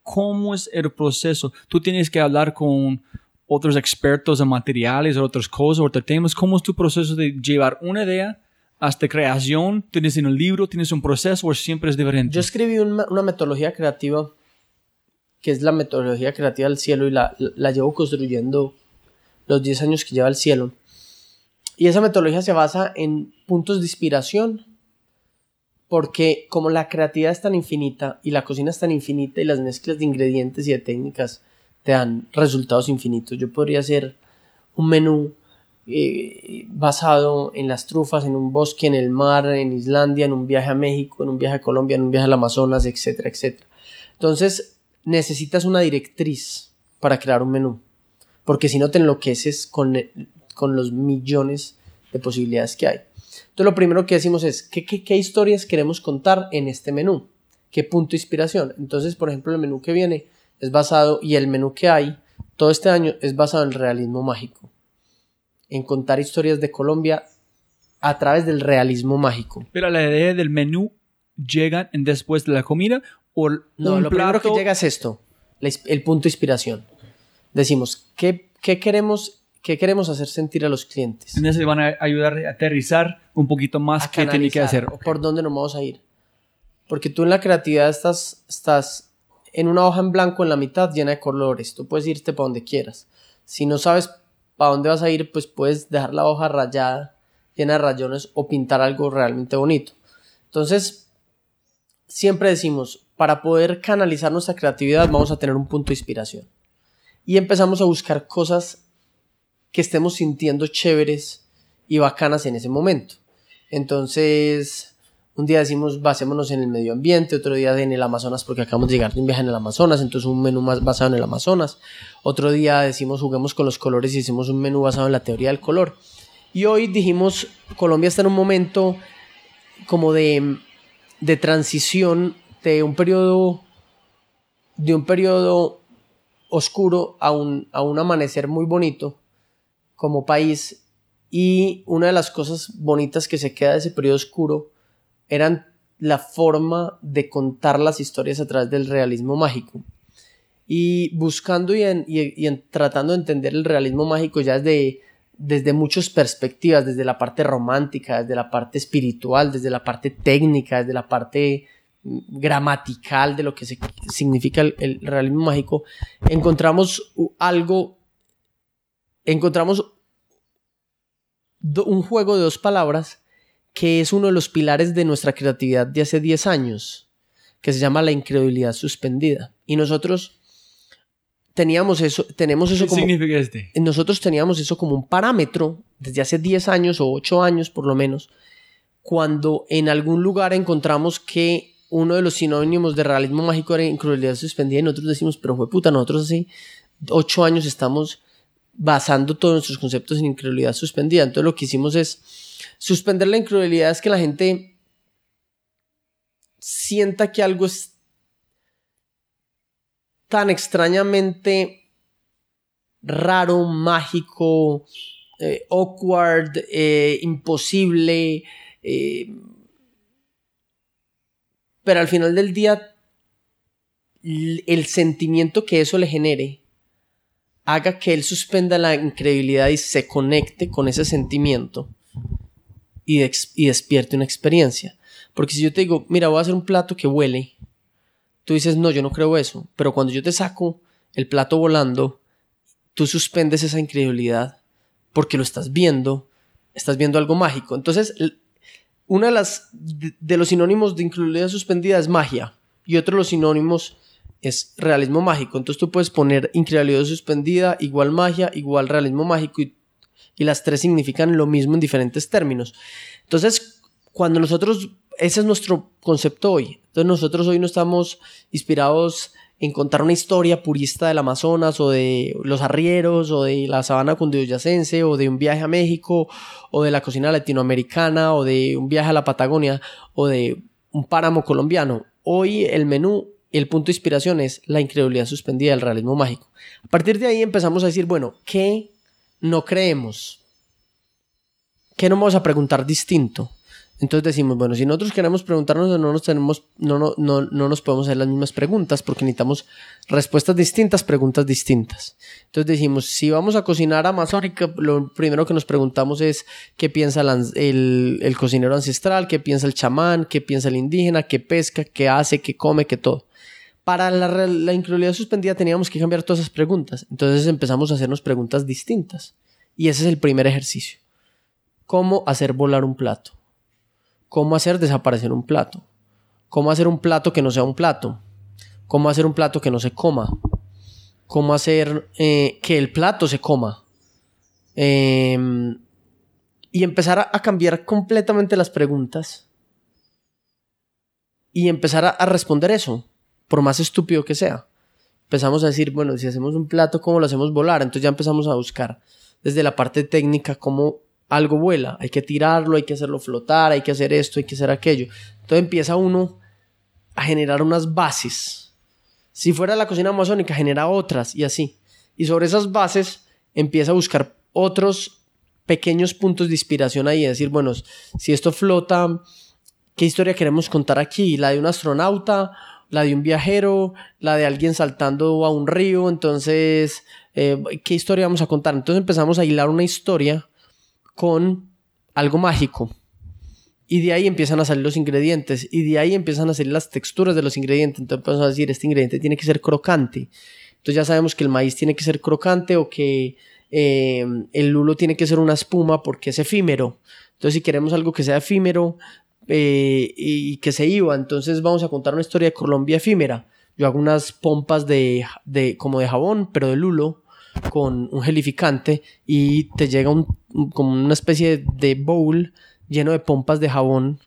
[SPEAKER 1] ¿Cómo es el proceso? Tú tienes que hablar con otros expertos en materiales otras cosas, otros temas. ¿Cómo es tu proceso de llevar una idea hasta creación? ¿Tienes en un libro? ¿Tienes un proceso o siempre es diferente?
[SPEAKER 3] Yo escribí una, una metodología creativa, que es la metodología creativa del cielo, y la, la llevo construyendo los 10 años que lleva el cielo. Y esa metodología se basa en puntos de inspiración, porque como la creatividad es tan infinita y la cocina es tan infinita y las mezclas de ingredientes y de técnicas te dan resultados infinitos, yo podría hacer un menú eh, basado en las trufas, en un bosque, en el mar, en Islandia, en un viaje a México, en un viaje a Colombia, en un viaje al Amazonas, etcétera, etcétera. Entonces necesitas una directriz para crear un menú, porque si no te enloqueces con, con los millones de posibilidades que hay. Entonces lo primero que decimos es, ¿qué, qué, qué historias queremos contar en este menú? ¿Qué punto de inspiración? Entonces, por ejemplo, el menú que viene es basado, y el menú que hay todo este año es basado en el realismo mágico en contar historias de Colombia a través del realismo mágico.
[SPEAKER 1] Pero la idea del menú llega en después de la comida o
[SPEAKER 3] No, lo primero
[SPEAKER 1] plato-
[SPEAKER 3] que llega es esto, el punto de inspiración. Decimos, ¿qué, qué queremos, ¿qué queremos hacer sentir a los clientes?
[SPEAKER 1] En eso van a ayudar a aterrizar un poquito más
[SPEAKER 3] A
[SPEAKER 1] qué tiene que hacer.
[SPEAKER 3] ¿Por dónde nos vamos a ir? Porque tú en la creatividad estás, estás en una hoja en blanco en la mitad llena de colores. Tú puedes irte para donde quieras. Si no sabes para dónde vas a ir, pues puedes dejar la hoja rayada, llena de rayones o pintar algo realmente bonito. Entonces, siempre decimos, para poder canalizar nuestra creatividad vamos a tener un punto de inspiración. Y empezamos a buscar cosas que estemos sintiendo chéveres y bacanas en ese momento. Entonces, un día decimos basémonos en el medio ambiente, otro día en el Amazonas porque acabamos de llegar de un viaje en el Amazonas, entonces un menú más basado en el Amazonas. Otro día decimos juguemos con los colores y hicimos un menú basado en la teoría del color. Y hoy dijimos Colombia está en un momento como de, de transición de un periodo de un periodo oscuro a un, a un amanecer muy bonito como país y una de las cosas bonitas que se queda de ese periodo oscuro eran la forma de contar las historias a través del realismo mágico. Y buscando y, en- y- en- tratando de entender el realismo mágico ya desde, desde muchas perspectivas, desde la parte romántica, desde la parte espiritual, desde la parte técnica, desde la parte mm, gramatical de lo que se- significa el, realismo mágico, encontramos algo, encontramos un juego de dos palabras que es uno de los pilares de nuestra creatividad de hace 10 años, que se llama la incredulidad suspendida. Y nosotros teníamos eso, tenemos eso
[SPEAKER 1] ¿Qué
[SPEAKER 3] como
[SPEAKER 1] significa este?
[SPEAKER 3] nosotros teníamos eso como un parámetro desde hace 10 años o 8 años por lo menos, cuando en algún lugar encontramos que uno de los sinónimos de realismo mágico era incredulidad suspendida y nosotros decimos, pero fue puta, nosotros hace 8 años estamos basando todos nuestros conceptos en incredulidad suspendida. Entonces lo que hicimos es suspender la incredulidad, es que la gente sienta que algo es tan extrañamente raro, mágico, eh, awkward, eh, imposible, eh, pero al final del día el sentimiento que eso le genere haga que él suspenda la incredulidad y se conecte con ese sentimiento y, despierte una experiencia. Porque si yo te digo, mira, voy a hacer un plato que huele, tú dices, no, yo no creo eso. Pero cuando yo te saco el plato volando, tú suspendes esa incredulidad porque lo estás viendo, estás viendo algo mágico. Entonces, una de las de los sinónimos de incredulidad suspendida es magia y otro de los sinónimos es realismo mágico. Entonces tú puedes poner incredulidad suspendida, igual magia, igual realismo mágico y, las tres significan lo mismo en diferentes términos. Entonces, cuando nosotros, ese es nuestro concepto hoy. Entonces nosotros hoy no estamos inspirados en contar una historia purista del Amazonas o de los arrieros o de la sabana cundiboyacense o de un viaje a México o de la cocina latinoamericana o de un viaje a la Patagonia o de un páramo colombiano. Hoy el menú, el punto de inspiración es la incredulidad suspendida del realismo mágico. A partir de ahí empezamos a decir, bueno, ¿qué no creemos? ¿Qué no vamos a preguntar distinto? Entonces decimos, bueno, si nosotros queremos preguntarnos, no nos tenemos, no, no, no, no nos podemos hacer las mismas preguntas porque necesitamos respuestas distintas, preguntas distintas. Entonces decimos, si vamos a cocinar amazónica, lo primero que nos preguntamos es qué piensa el, el, cocinero ancestral, qué piensa el chamán, qué piensa el indígena, qué pesca, qué hace, qué come, qué todo. Para la, incredulidad suspendida teníamos que cambiar todas esas preguntas. Entonces empezamos a hacernos preguntas distintas. Y ese es el primer ejercicio. ¿Cómo hacer volar un plato? cómo hacer desaparecer un plato, cómo hacer un plato que no sea un plato, cómo hacer un plato que no se coma, cómo hacer eh, que el plato se coma. Em, y empezar a, cambiar completamente las preguntas y empezar a responder eso, por más estúpido que sea. Empezamos a decir, bueno, si hacemos un plato, ¿cómo lo hacemos volar? Entonces ya empezamos a buscar desde la parte técnica cómo algo vuela, hay que tirarlo, hay que hacerlo flotar, hay que hacer esto, hay que hacer aquello. Entonces empieza uno a generar unas bases. Si fuera la cocina amazónica, genera otras y así. Y sobre esas bases empieza a buscar otros pequeños puntos de inspiración ahí, decir, bueno, si esto flota, ¿qué historia queremos contar aquí? ¿La de un astronauta? ¿La de un viajero? ¿La de alguien saltando a un río? Entonces, eh, ¿qué historia vamos a contar? Entonces empezamos a hilar una historia con algo mágico. Y de ahí empiezan a salir los ingredientes. Y de ahí empiezan a salir las texturas de los ingredientes. Entonces empezamos a decir, este ingrediente tiene que ser crocante. Entonces ya sabemos que el maíz tiene que ser crocante o que eh, el lulo tiene que ser una espuma porque es efímero. Entonces si queremos algo que sea efímero eh, y que se iba, entonces vamos a contar una historia de Colombia efímera. Yo hago unas pompas de, de como de jabón, pero de lulo con un gelificante y te llega un, como una especie de bowl lleno de pompas de jabón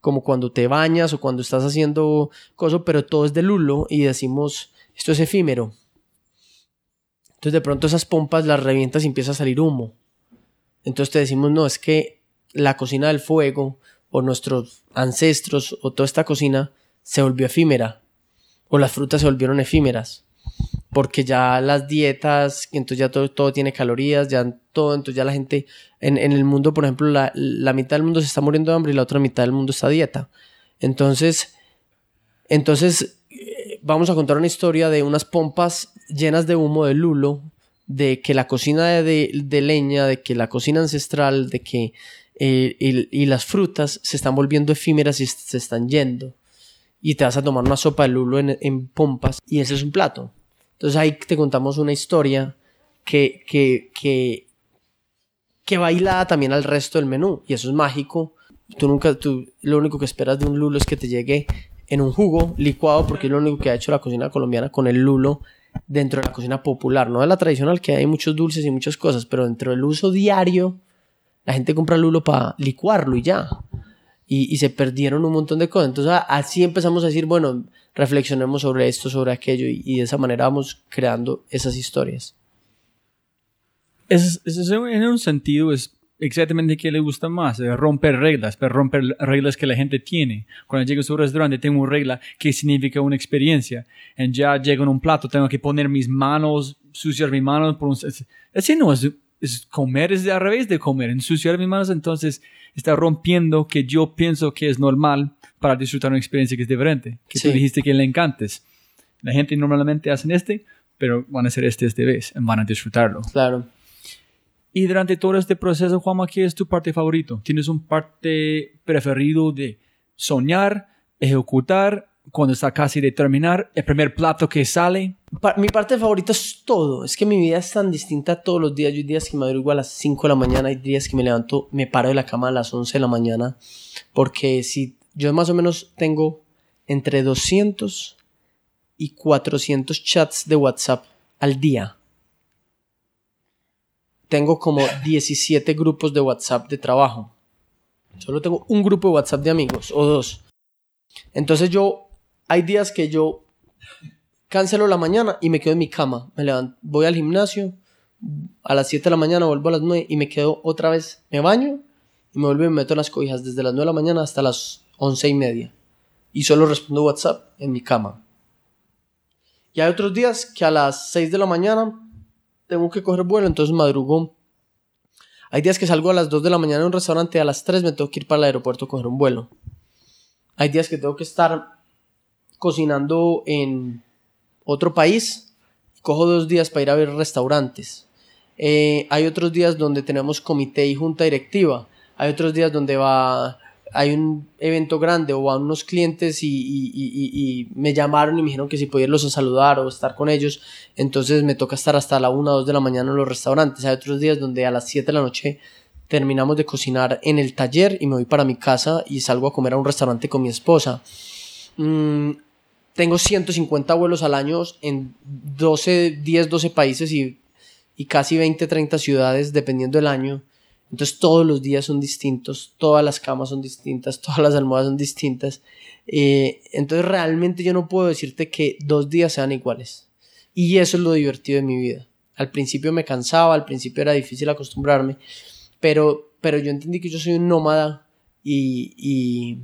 [SPEAKER 3] como cuando te bañas o cuando estás haciendo cosas, pero todo es de lulo y decimos, esto es efímero. Entonces de pronto esas pompas las revientas y empieza a salir humo. Entonces te decimos, no, es que la cocina del fuego o nuestros ancestros o toda esta cocina se volvió efímera o las frutas se volvieron efímeras porque ya las dietas, entonces ya todo, todo tiene calorías, ya todo, entonces ya la gente, en, el mundo, por ejemplo, la, la, mitad del mundo se está muriendo de hambre y la otra mitad del mundo está dieta. Entonces, entonces, eh, vamos a contar una historia de unas pompas llenas de humo de lulo, de que la cocina de, de leña, de que la cocina ancestral, de que eh, y, las frutas se están volviendo efímeras y se están yendo. Y te vas a tomar una sopa de lulo en, en pompas y ese es un plato. Entonces ahí te contamos una historia que, que, que, que también al resto del menú y eso es mágico. Tú nunca, tú lo único que esperas de un lulo es que te llegue en un jugo licuado porque es lo único que ha hecho la cocina colombiana con el lulo dentro de la cocina popular, no de la tradicional que hay muchos dulces y muchas cosas, pero dentro del uso diario la gente compra lulo para licuarlo y ya. Y, se perdieron un montón de cosas. Entonces así empezamos a decir, bueno, reflexionemos sobre esto, sobre aquello y, de esa manera vamos creando esas historias.
[SPEAKER 1] Es, en un sentido es exactamente qué le gusta más, romper reglas, pero romper reglas que la gente tiene. Cuando llego a su restaurante tengo una regla que significa una experiencia. En ya llego en un plato, tengo que poner mis manos, suciar mis manos. Por un, así no es, es comer, es de al revés de comer, ensuciar mis manos, entonces está rompiendo que yo pienso que es normal para disfrutar una experiencia que es diferente, que tú dijiste que le encantes. La gente normalmente hacen este, pero van a hacer este esta vez, van a disfrutarlo.
[SPEAKER 3] Claro.
[SPEAKER 1] Y durante todo este proceso, Juanma, ¿qué es tu parte favorito? ¿Tienes un parte preferido de soñar, ejecutar, cuando está casi de terminar, el primer plato que sale?
[SPEAKER 3] Mi parte favorita es todo. Es que mi vida es tan distinta todos los días. Yo hay días que me madrugo a las 5 de la mañana, hay días que me levanto, me paro de la cama a las 11 de la mañana. Porque si yo más o menos tengo entre 200 y 400 chats de WhatsApp al día. Tengo como 17 grupos de WhatsApp de trabajo. Solo tengo un grupo de WhatsApp de amigos o dos. Entonces yo, hay días que yo cancelo la mañana y me quedo en mi cama. Me levanto, voy al gimnasio, a las 7 de la mañana vuelvo a las 9 y me quedo otra vez, me baño y me vuelvo y me meto en las cobijas desde las 9 de la mañana hasta las 11 y media. Y solo respondo WhatsApp en mi cama. Y hay otros días que a las 6 de la mañana tengo que coger vuelo, entonces madrugo. Hay días que salgo a las 2 de la mañana en un restaurante y a las 3 me tengo que ir para el aeropuerto a coger un vuelo. Hay días que tengo que estar cocinando en otro país cojo dos días para ir a ver restaurantes. Eh, hay otros días donde tenemos comité y junta directiva. Hay otros días donde va hay un evento grande o van unos clientes y, y, y, me llamaron y me dijeron que si podía a saludar o estar con ellos, entonces me toca estar hasta la 1 o 2 de la mañana en los restaurantes. Hay otros días donde a las 7 de la noche terminamos de cocinar en el taller y me voy para mi casa y salgo a comer a un restaurante con mi esposa. Mm, tengo 150 vuelos al año en 12, 10, 12 países y, y casi 20, 30 ciudades dependiendo del año. Entonces todos los días son distintos, todas las camas son distintas, todas las almohadas son distintas. Eh, entonces realmente yo no puedo decirte que dos días sean iguales. Y eso es lo divertido de mi vida. Al principio me cansaba, al principio era difícil acostumbrarme, pero, pero yo entendí que yo soy un nómada y, y,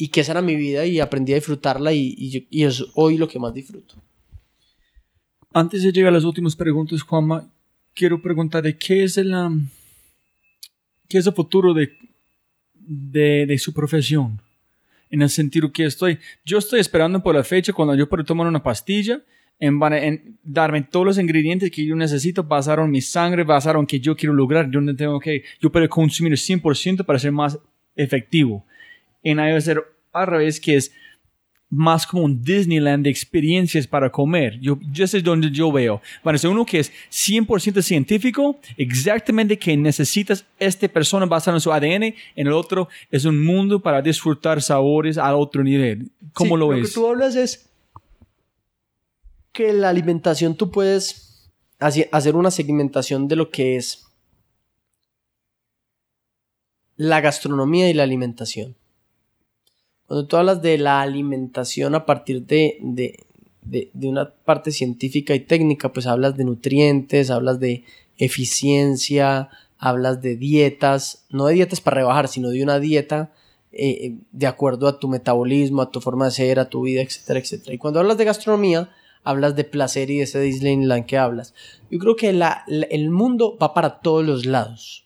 [SPEAKER 3] y que esa era mi vida y aprendí a disfrutarla y, y, y es hoy lo que más disfruto.
[SPEAKER 1] Antes de llegar a las últimas preguntas, Juanma, quiero preguntar de qué es el, um, qué es el futuro de, de, de, su profesión. En el sentido que estoy, yo estoy esperando por la fecha cuando yo puedo tomar una pastilla, en, en darme todos los ingredientes que yo necesito, basaron mi sangre, basaron que yo quiero lograr, yo no tengo que, yo puedo consumir 100% para ser más efectivo. En ahí va a ser al revés, que es más como un Disneyland de experiencias para comer. Yo, yo sé donde yo veo. A ser uno que es 100% científico, exactamente que necesitas esta persona basada en su ADN. En el otro es un mundo para disfrutar sabores a otro nivel. ¿Cómo
[SPEAKER 3] Sí,
[SPEAKER 1] lo
[SPEAKER 3] Lo
[SPEAKER 1] ves?
[SPEAKER 3] que tú hablas es que la alimentación tú puedes hacer una segmentación de lo que es la gastronomía y la alimentación. Cuando tú hablas de la alimentación a partir de, de, de- una parte científica y técnica, pues hablas de nutrientes, hablas de eficiencia, hablas de dietas, no de dietas para rebajar, sino de una dieta eh, de acuerdo a tu metabolismo, a tu forma de ser, a tu vida, etcétera, etcétera. Y cuando hablas de gastronomía, hablas de placer y de ese Disneyland que hablas. Yo creo que la- el mundo va para todos los lados.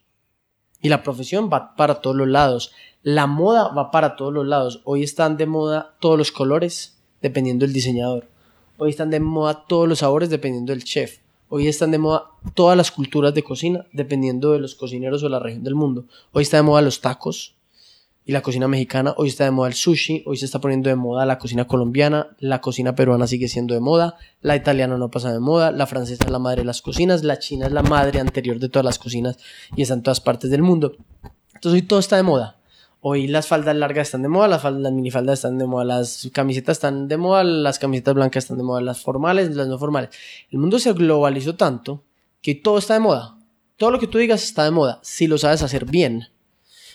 [SPEAKER 3] Y la profesión va para todos los lados. La moda va para todos los lados. Hoy están de moda todos los colores, dependiendo del diseñador. Hoy están de moda todos los sabores, dependiendo del chef. Hoy están de moda todas las culturas de cocina, dependiendo de los cocineros o la región del mundo. Hoy está de moda los tacos y la cocina mexicana. Hoy está de moda el sushi. Hoy se está poniendo de moda la cocina colombiana. La cocina peruana sigue siendo de moda. La italiana no pasa de moda. La francesa es la madre de las cocinas. La china es la madre anterior de todas las cocinas y está en todas partes del mundo. Entonces hoy todo está de moda. Hoy las faldas largas están de moda, las, faldas, las minifaldas están de moda, las camisetas están de moda, las camisetas blancas están de moda, las formales, las no formales. El mundo se globalizó tanto que todo está de moda. Todo lo que tú digas está de moda, si lo sabes hacer bien.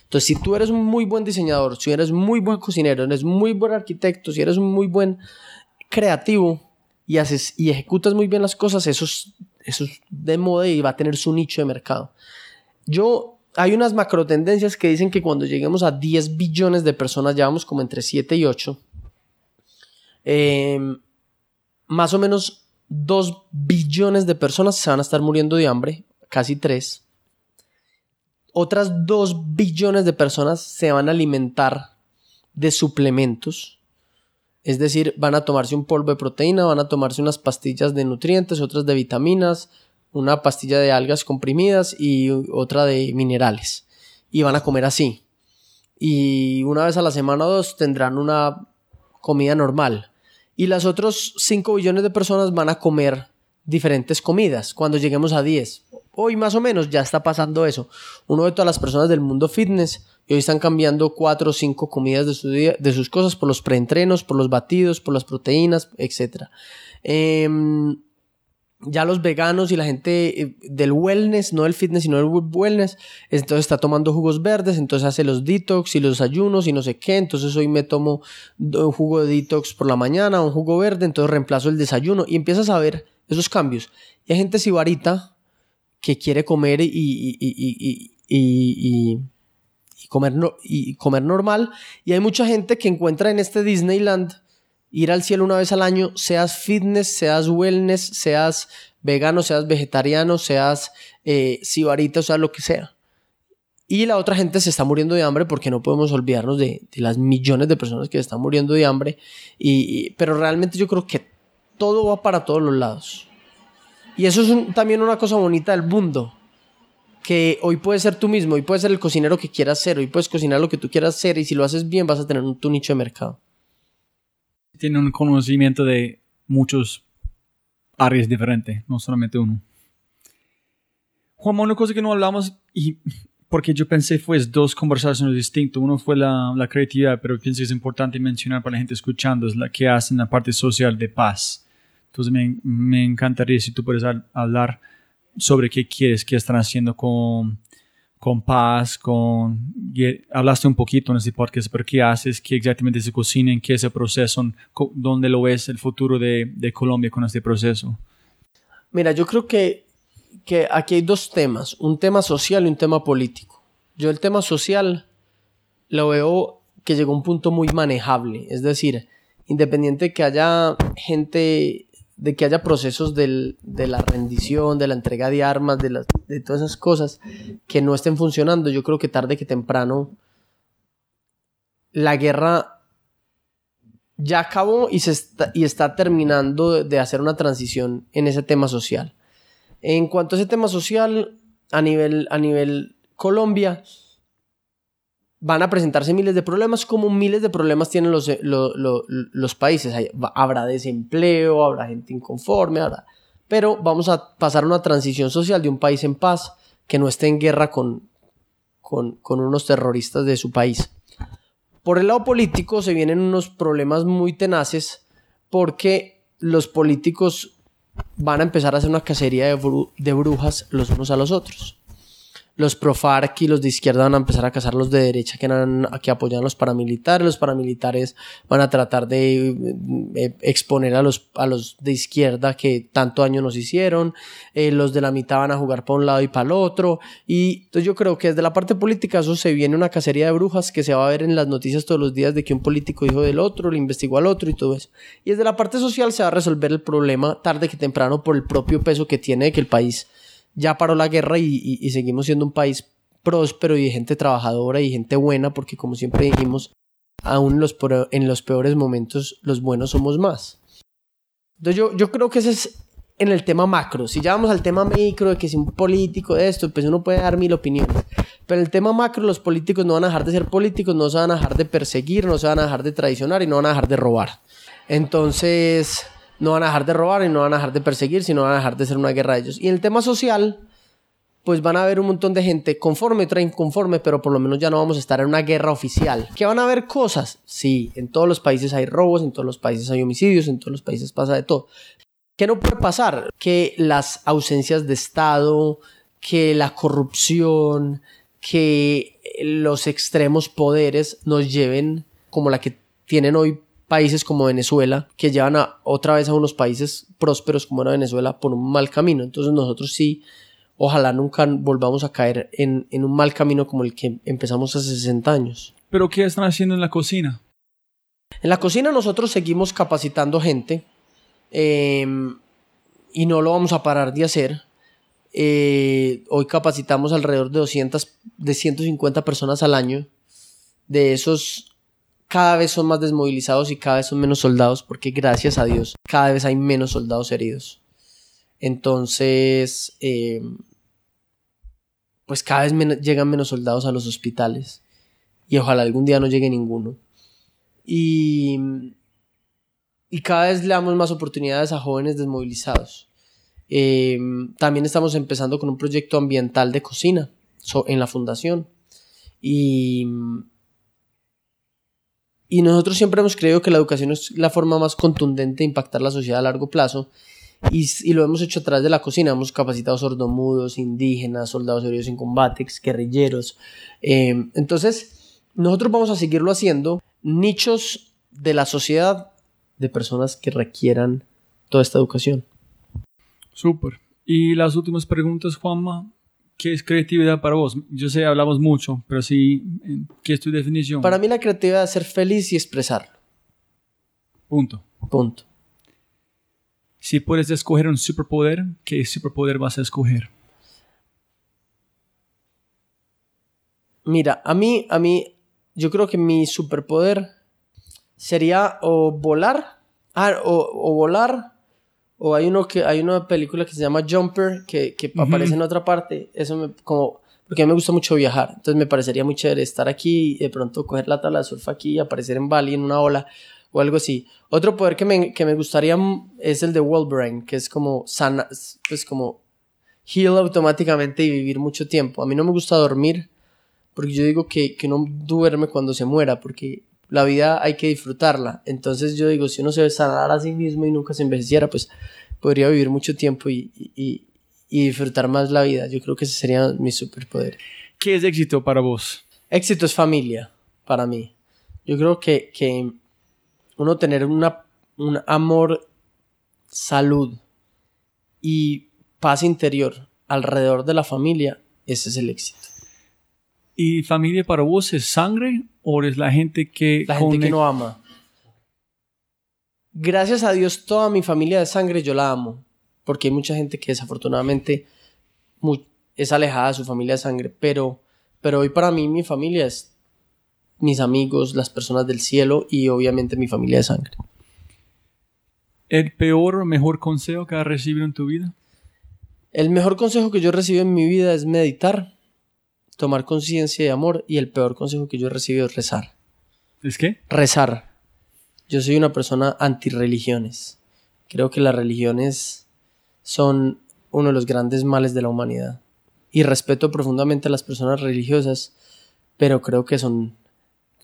[SPEAKER 3] Entonces, si tú eres un muy buen diseñador, si eres muy buen cocinero, eres muy buen arquitecto, si eres muy buen creativo y haces y ejecutas muy bien las cosas, eso es, eso es de moda y va a tener su nicho de mercado. Yo hay unas macro tendencias que dicen que cuando lleguemos a 10 billones de personas, ya vamos como entre 7 y 8, eh, más o menos 2 billones de personas se van a estar muriendo de hambre, casi 3. Otras 2 billones de personas se van a alimentar de suplementos. Es decir, van a tomarse un polvo de proteína, van a tomarse unas pastillas de nutrientes, otras de vitaminas, una pastilla de algas comprimidas y otra de minerales. Y van a comer así. Y una vez a la semana o dos tendrán una comida normal. Y las otros 5 billones de personas van a comer diferentes comidas cuando lleguemos a 10. Hoy más o menos ya está pasando eso. Uno de todas las personas del mundo fitness y hoy están cambiando cuatro o cinco comidas de, su de sus cosas por los preentrenos, por los batidos, por las proteínas, etc. Em, ya los veganos y la gente eh, del wellness, no del fitness, sino del wellness, entonces está tomando jugos verdes, entonces hace los detox y los ayunos y no sé qué, entonces hoy me tomo un jugo de detox por la mañana, un jugo verde, entonces reemplazo el desayuno y empiezas a ver esos cambios. Y hay gente sibarita que quiere comer y, y- y- y- comer, no- y comer normal. Y hay mucha gente que encuentra en este Disneyland ir al cielo una vez al año, seas fitness, seas wellness, seas vegano, seas vegetariano, seas eh, o sea, lo que sea. Y la otra gente se está muriendo de hambre porque no podemos olvidarnos de, las millones de personas que se están muriendo de hambre. Y, pero realmente yo creo que todo va para todos los lados. Y eso es también una cosa bonita del mundo. Que hoy puedes ser tú mismo, hoy puedes ser el cocinero que quieras ser, hoy puedes cocinar lo que tú quieras ser y si lo haces bien vas a tener un, tu nicho de mercado.
[SPEAKER 1] Tiene un conocimiento de muchos áreas diferentes, no solamente uno. Juan, una cosa que no hablamos y porque yo pensé fue dos conversaciones distintas. Uno fue la, la creatividad, pero pienso que es importante mencionar para la gente escuchando, es la que hacen la parte social de paz. Entonces me, me encantaría si tú puedes hab- hablar sobre qué quieres, qué están haciendo con, con paz, con... Hablaste un poquito en este podcast, pero qué haces, qué exactamente se cocina, en qué es el proceso, dónde lo ves el futuro de, de Colombia con este proceso.
[SPEAKER 3] Mira, yo creo que, que aquí hay dos temas, un tema social y un tema político. Yo el tema social lo veo que llegó a un punto muy manejable, es decir, independiente de que haya gente, de que haya procesos del- de la rendición, de la entrega de armas, de, las- de todas esas cosas que no estén funcionando, yo creo que tarde que temprano la guerra ya acabó y, se está, y está terminando de, hacer una transición en ese tema social. En cuanto a ese tema social, a nivel, a nivel Colombia, van a presentarse miles de problemas, como miles de problemas tienen los, eh, lo- lo- los países. Hay- habrá desempleo, habrá gente inconforme, habrá... pero vamos a pasar a una transición social de un país en paz que no esté en guerra con, con, unos terroristas de su país. Por el lado político se vienen unos problemas muy tenaces porque los políticos van a empezar a hacer una cacería de brujas los unos a los otros. Los pro FARC y los de izquierda van a empezar a cazar los de derecha que, eran, que apoyan a los paramilitares. Los paramilitares van a tratar de eh, exponer a los, a los de izquierda que tanto daño nos hicieron. Eh, los de la mitad van a jugar para un lado y para el otro. Y entonces yo creo que desde la parte política eso se viene una cacería de brujas que se va a ver en las noticias todos los días de que un político dijo del otro, le investigó al otro y todo eso. Y desde la parte social se va a resolver el problema tarde que temprano por el propio peso que tiene que el país ya paró la guerra y, seguimos siendo un país próspero y gente trabajadora y gente buena porque como siempre dijimos, aún en los, peores momentos los buenos somos más. Entonces yo, yo creo que ese es en el tema macro. Si ya vamos al tema micro de que si un político de esto, pues uno puede dar mil opiniones. Pero el tema macro los políticos no van a dejar de ser políticos, no se van a dejar de perseguir, no se van a dejar de traicionar y no van a dejar de robar. Entonces no van a dejar de robar y no van a dejar de perseguir, sino van a dejar de ser una guerra de ellos. Y en el tema social, pues van a haber un montón de gente conforme, otra inconforme, pero por lo menos ya no vamos a estar en una guerra oficial. ¿Que van a haber cosas? Sí, en todos los países hay robos, en todos los países hay homicidios, en todos los países pasa de todo. ¿Qué no puede pasar? Que las ausencias de Estado, que la corrupción, que los extremos poderes nos lleven, como la que tienen hoy países como Venezuela, que llevan a, otra vez a unos países prósperos como era Venezuela por un mal camino. Entonces nosotros sí, ojalá nunca volvamos a caer en, en un mal camino como el que empezamos hace 60 años.
[SPEAKER 1] ¿Pero qué están haciendo en la cocina?
[SPEAKER 3] En la cocina nosotros seguimos capacitando gente eh, y no lo vamos a parar de hacer. Eh, hoy capacitamos alrededor de 200, de 150 personas al año. De esos, cada vez son más desmovilizados y cada vez son menos soldados porque gracias a Dios cada vez hay menos soldados heridos. Entonces, eh, pues cada vez llegan menos soldados a los hospitales y ojalá algún día no llegue ninguno. Y, y cada vez le damos más oportunidades a jóvenes desmovilizados. Eh, también estamos empezando con un proyecto ambiental de cocina en la fundación. Y, y nosotros siempre hemos creído que la educación es la forma más contundente de impactar la sociedad a largo plazo. Y, lo hemos hecho a través de la cocina. Hemos capacitado sordomudos, indígenas, soldados heridos en combate, guerrilleros. Eh, entonces, nosotros vamos a seguirlo haciendo. Nichos de la sociedad de personas que requieran toda esta educación.
[SPEAKER 1] Súper. Y las últimas preguntas, Juanma. ¿Qué es creatividad para vos? Yo sé, hablamos mucho, pero sí, ¿qué es tu definición?
[SPEAKER 3] Para mí la creatividad es ser feliz y expresarlo.
[SPEAKER 1] Punto.
[SPEAKER 3] Punto.
[SPEAKER 1] Si puedes escoger un superpoder, ¿qué superpoder vas a escoger?
[SPEAKER 3] Mira, a mí, a mí, yo creo que mi superpoder sería o volar, ah, o, o volar, o hay uno que hay una película que se llama Jumper que, que aparece en otra parte. Eso me como porque a mí me gusta mucho viajar. Entonces me parecería muy chévere estar aquí y de pronto coger la tabla de surf aquí y aparecer en Bali en una ola o algo así. Otro poder que me, que me gustaría es el de Brain, que es como sana, pues como heal automáticamente y vivir mucho tiempo. A mí no me gusta dormir porque yo digo que, que no duerme cuando se muera porque la vida hay que disfrutarla. Entonces yo digo, si uno se sanar a sí mismo y nunca se envejeciera, pues podría vivir mucho tiempo y, y, y disfrutar más la vida. Yo creo que ese sería mi superpoder.
[SPEAKER 1] ¿Qué es éxito para vos?
[SPEAKER 3] Éxito es familia, para mí. Yo creo que, que uno tener una, un amor, salud y paz interior alrededor de la familia, ese es el éxito.
[SPEAKER 1] ¿Y familia para vos es sangre o es la gente que...
[SPEAKER 3] La gente que no ama. Gracias a Dios toda mi familia de sangre yo la amo, porque hay mucha gente que desafortunadamente es alejada de su familia de sangre, pero, pero hoy para mí mi familia es mis amigos, las personas del cielo y obviamente mi familia de sangre.
[SPEAKER 1] ¿El peor o mejor consejo que has recibido en tu vida?
[SPEAKER 3] El mejor consejo que yo he recibido en mi vida es meditar tomar conciencia de amor y el peor consejo que yo he recibido es rezar.
[SPEAKER 1] ¿Es qué?
[SPEAKER 3] Rezar. Yo soy una persona anti-religiones. Creo que las religiones son uno de los grandes males de la humanidad. Y respeto profundamente a las personas religiosas, pero creo que son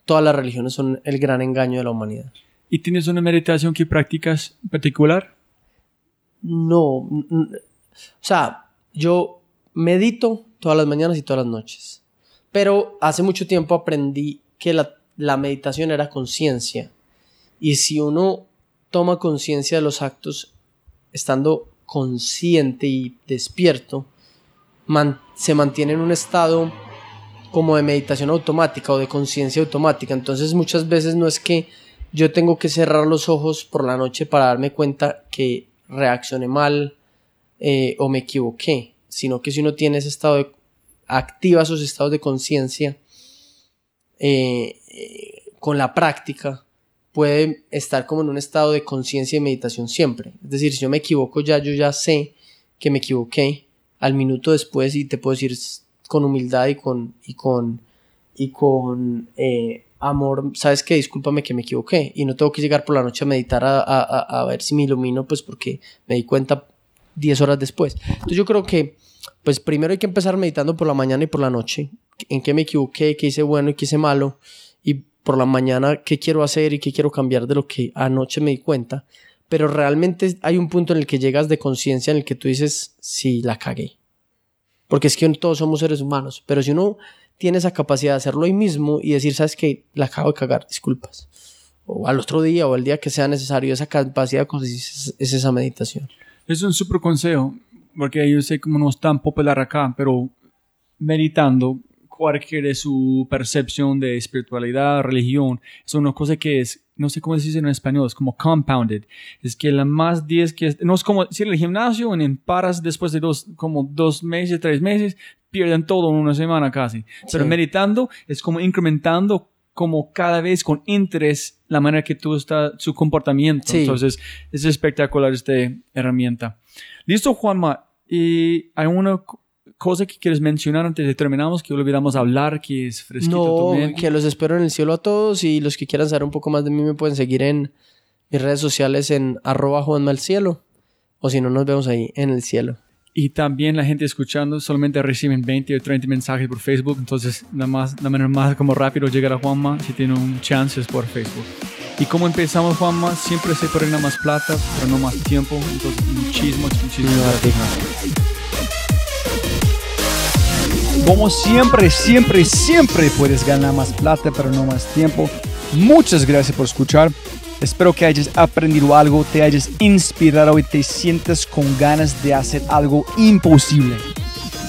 [SPEAKER 3] todas las religiones son el gran engaño de la humanidad.
[SPEAKER 1] ¿Y tienes una meditación que practicas particular?
[SPEAKER 3] No, o sea, yo medito todas las mañanas y todas las noches. Pero hace mucho tiempo aprendí que la, meditación era conciencia. Y si uno toma conciencia de los actos, estando consciente y despierto, se mantiene en un estado como de meditación automática o de conciencia automática. Entonces muchas veces no es que yo tengo que cerrar los ojos por la noche para darme cuenta que reaccioné mal eh, o me equivoqué sino que si uno tiene ese estado de, activa esos estados de conciencia eh, eh, con la práctica, puede estar como en un estado de conciencia y meditación siempre. Es decir, si yo me equivoco ya, yo ya sé que me equivoqué al minuto después y te puedo decir con humildad y con, y con, y con eh, amor, sabes que discúlpame que me equivoqué y no tengo que llegar por la noche a meditar a, a, a ver si me ilumino, pues porque me di cuenta 10 horas después. Entonces yo creo que pues primero hay que empezar meditando por la mañana y por la noche, en qué me equivoqué, qué hice bueno y qué hice malo, y por la mañana qué quiero hacer y qué quiero cambiar de lo que anoche me di cuenta. Pero realmente hay un punto en el que llegas de conciencia en el que tú dices, sí, la cagué. Porque es que todos somos seres humanos, pero si uno tiene esa capacidad de hacerlo hoy mismo y decir, sabes que la acabo de cagar, disculpas. O al otro día o al día que sea necesario, esa capacidad es esa meditación.
[SPEAKER 1] Es un super consejo porque yo sé cómo no es tan popular acá, pero meditando, cualquier su percepción de espiritualidad, religión, es una cosa que es, no sé cómo decirse en español, es como compounded. Es que la más 10 que, no es como si el gimnasio en paras después de dos, como dos meses, tres meses, pierden todo en una semana casi. Pero meditando es como incrementando como cada vez con interés la manera que tú estás, su comportamiento. Entonces, es espectacular esta herramienta. Listo, Juanma. ¿Y hay una cosa que quieres mencionar antes de terminamos que olvidamos hablar, que es fresquito
[SPEAKER 3] No, que los espero en el cielo a todos y los que quieran saber un poco más de mí me pueden seguir en mis redes sociales en arroba Juanma el cielo o si no nos vemos ahí en el cielo.
[SPEAKER 1] Y también la gente escuchando solamente reciben 20 o 30 mensajes por Facebook. Entonces, nada más, la manera más como rápido llegar a Juanma si tiene un chance es por Facebook. Y como empezamos, Juanma, siempre se ganar más plata, pero no más tiempo. Entonces, muchísimas, muchísimas gracias. Como siempre, siempre, siempre puedes ganar más plata, pero no más tiempo. Muchas gracias por escuchar. Espero que hayas aprendido algo, te hayas inspirado y te sientas con ganas de hacer algo imposible.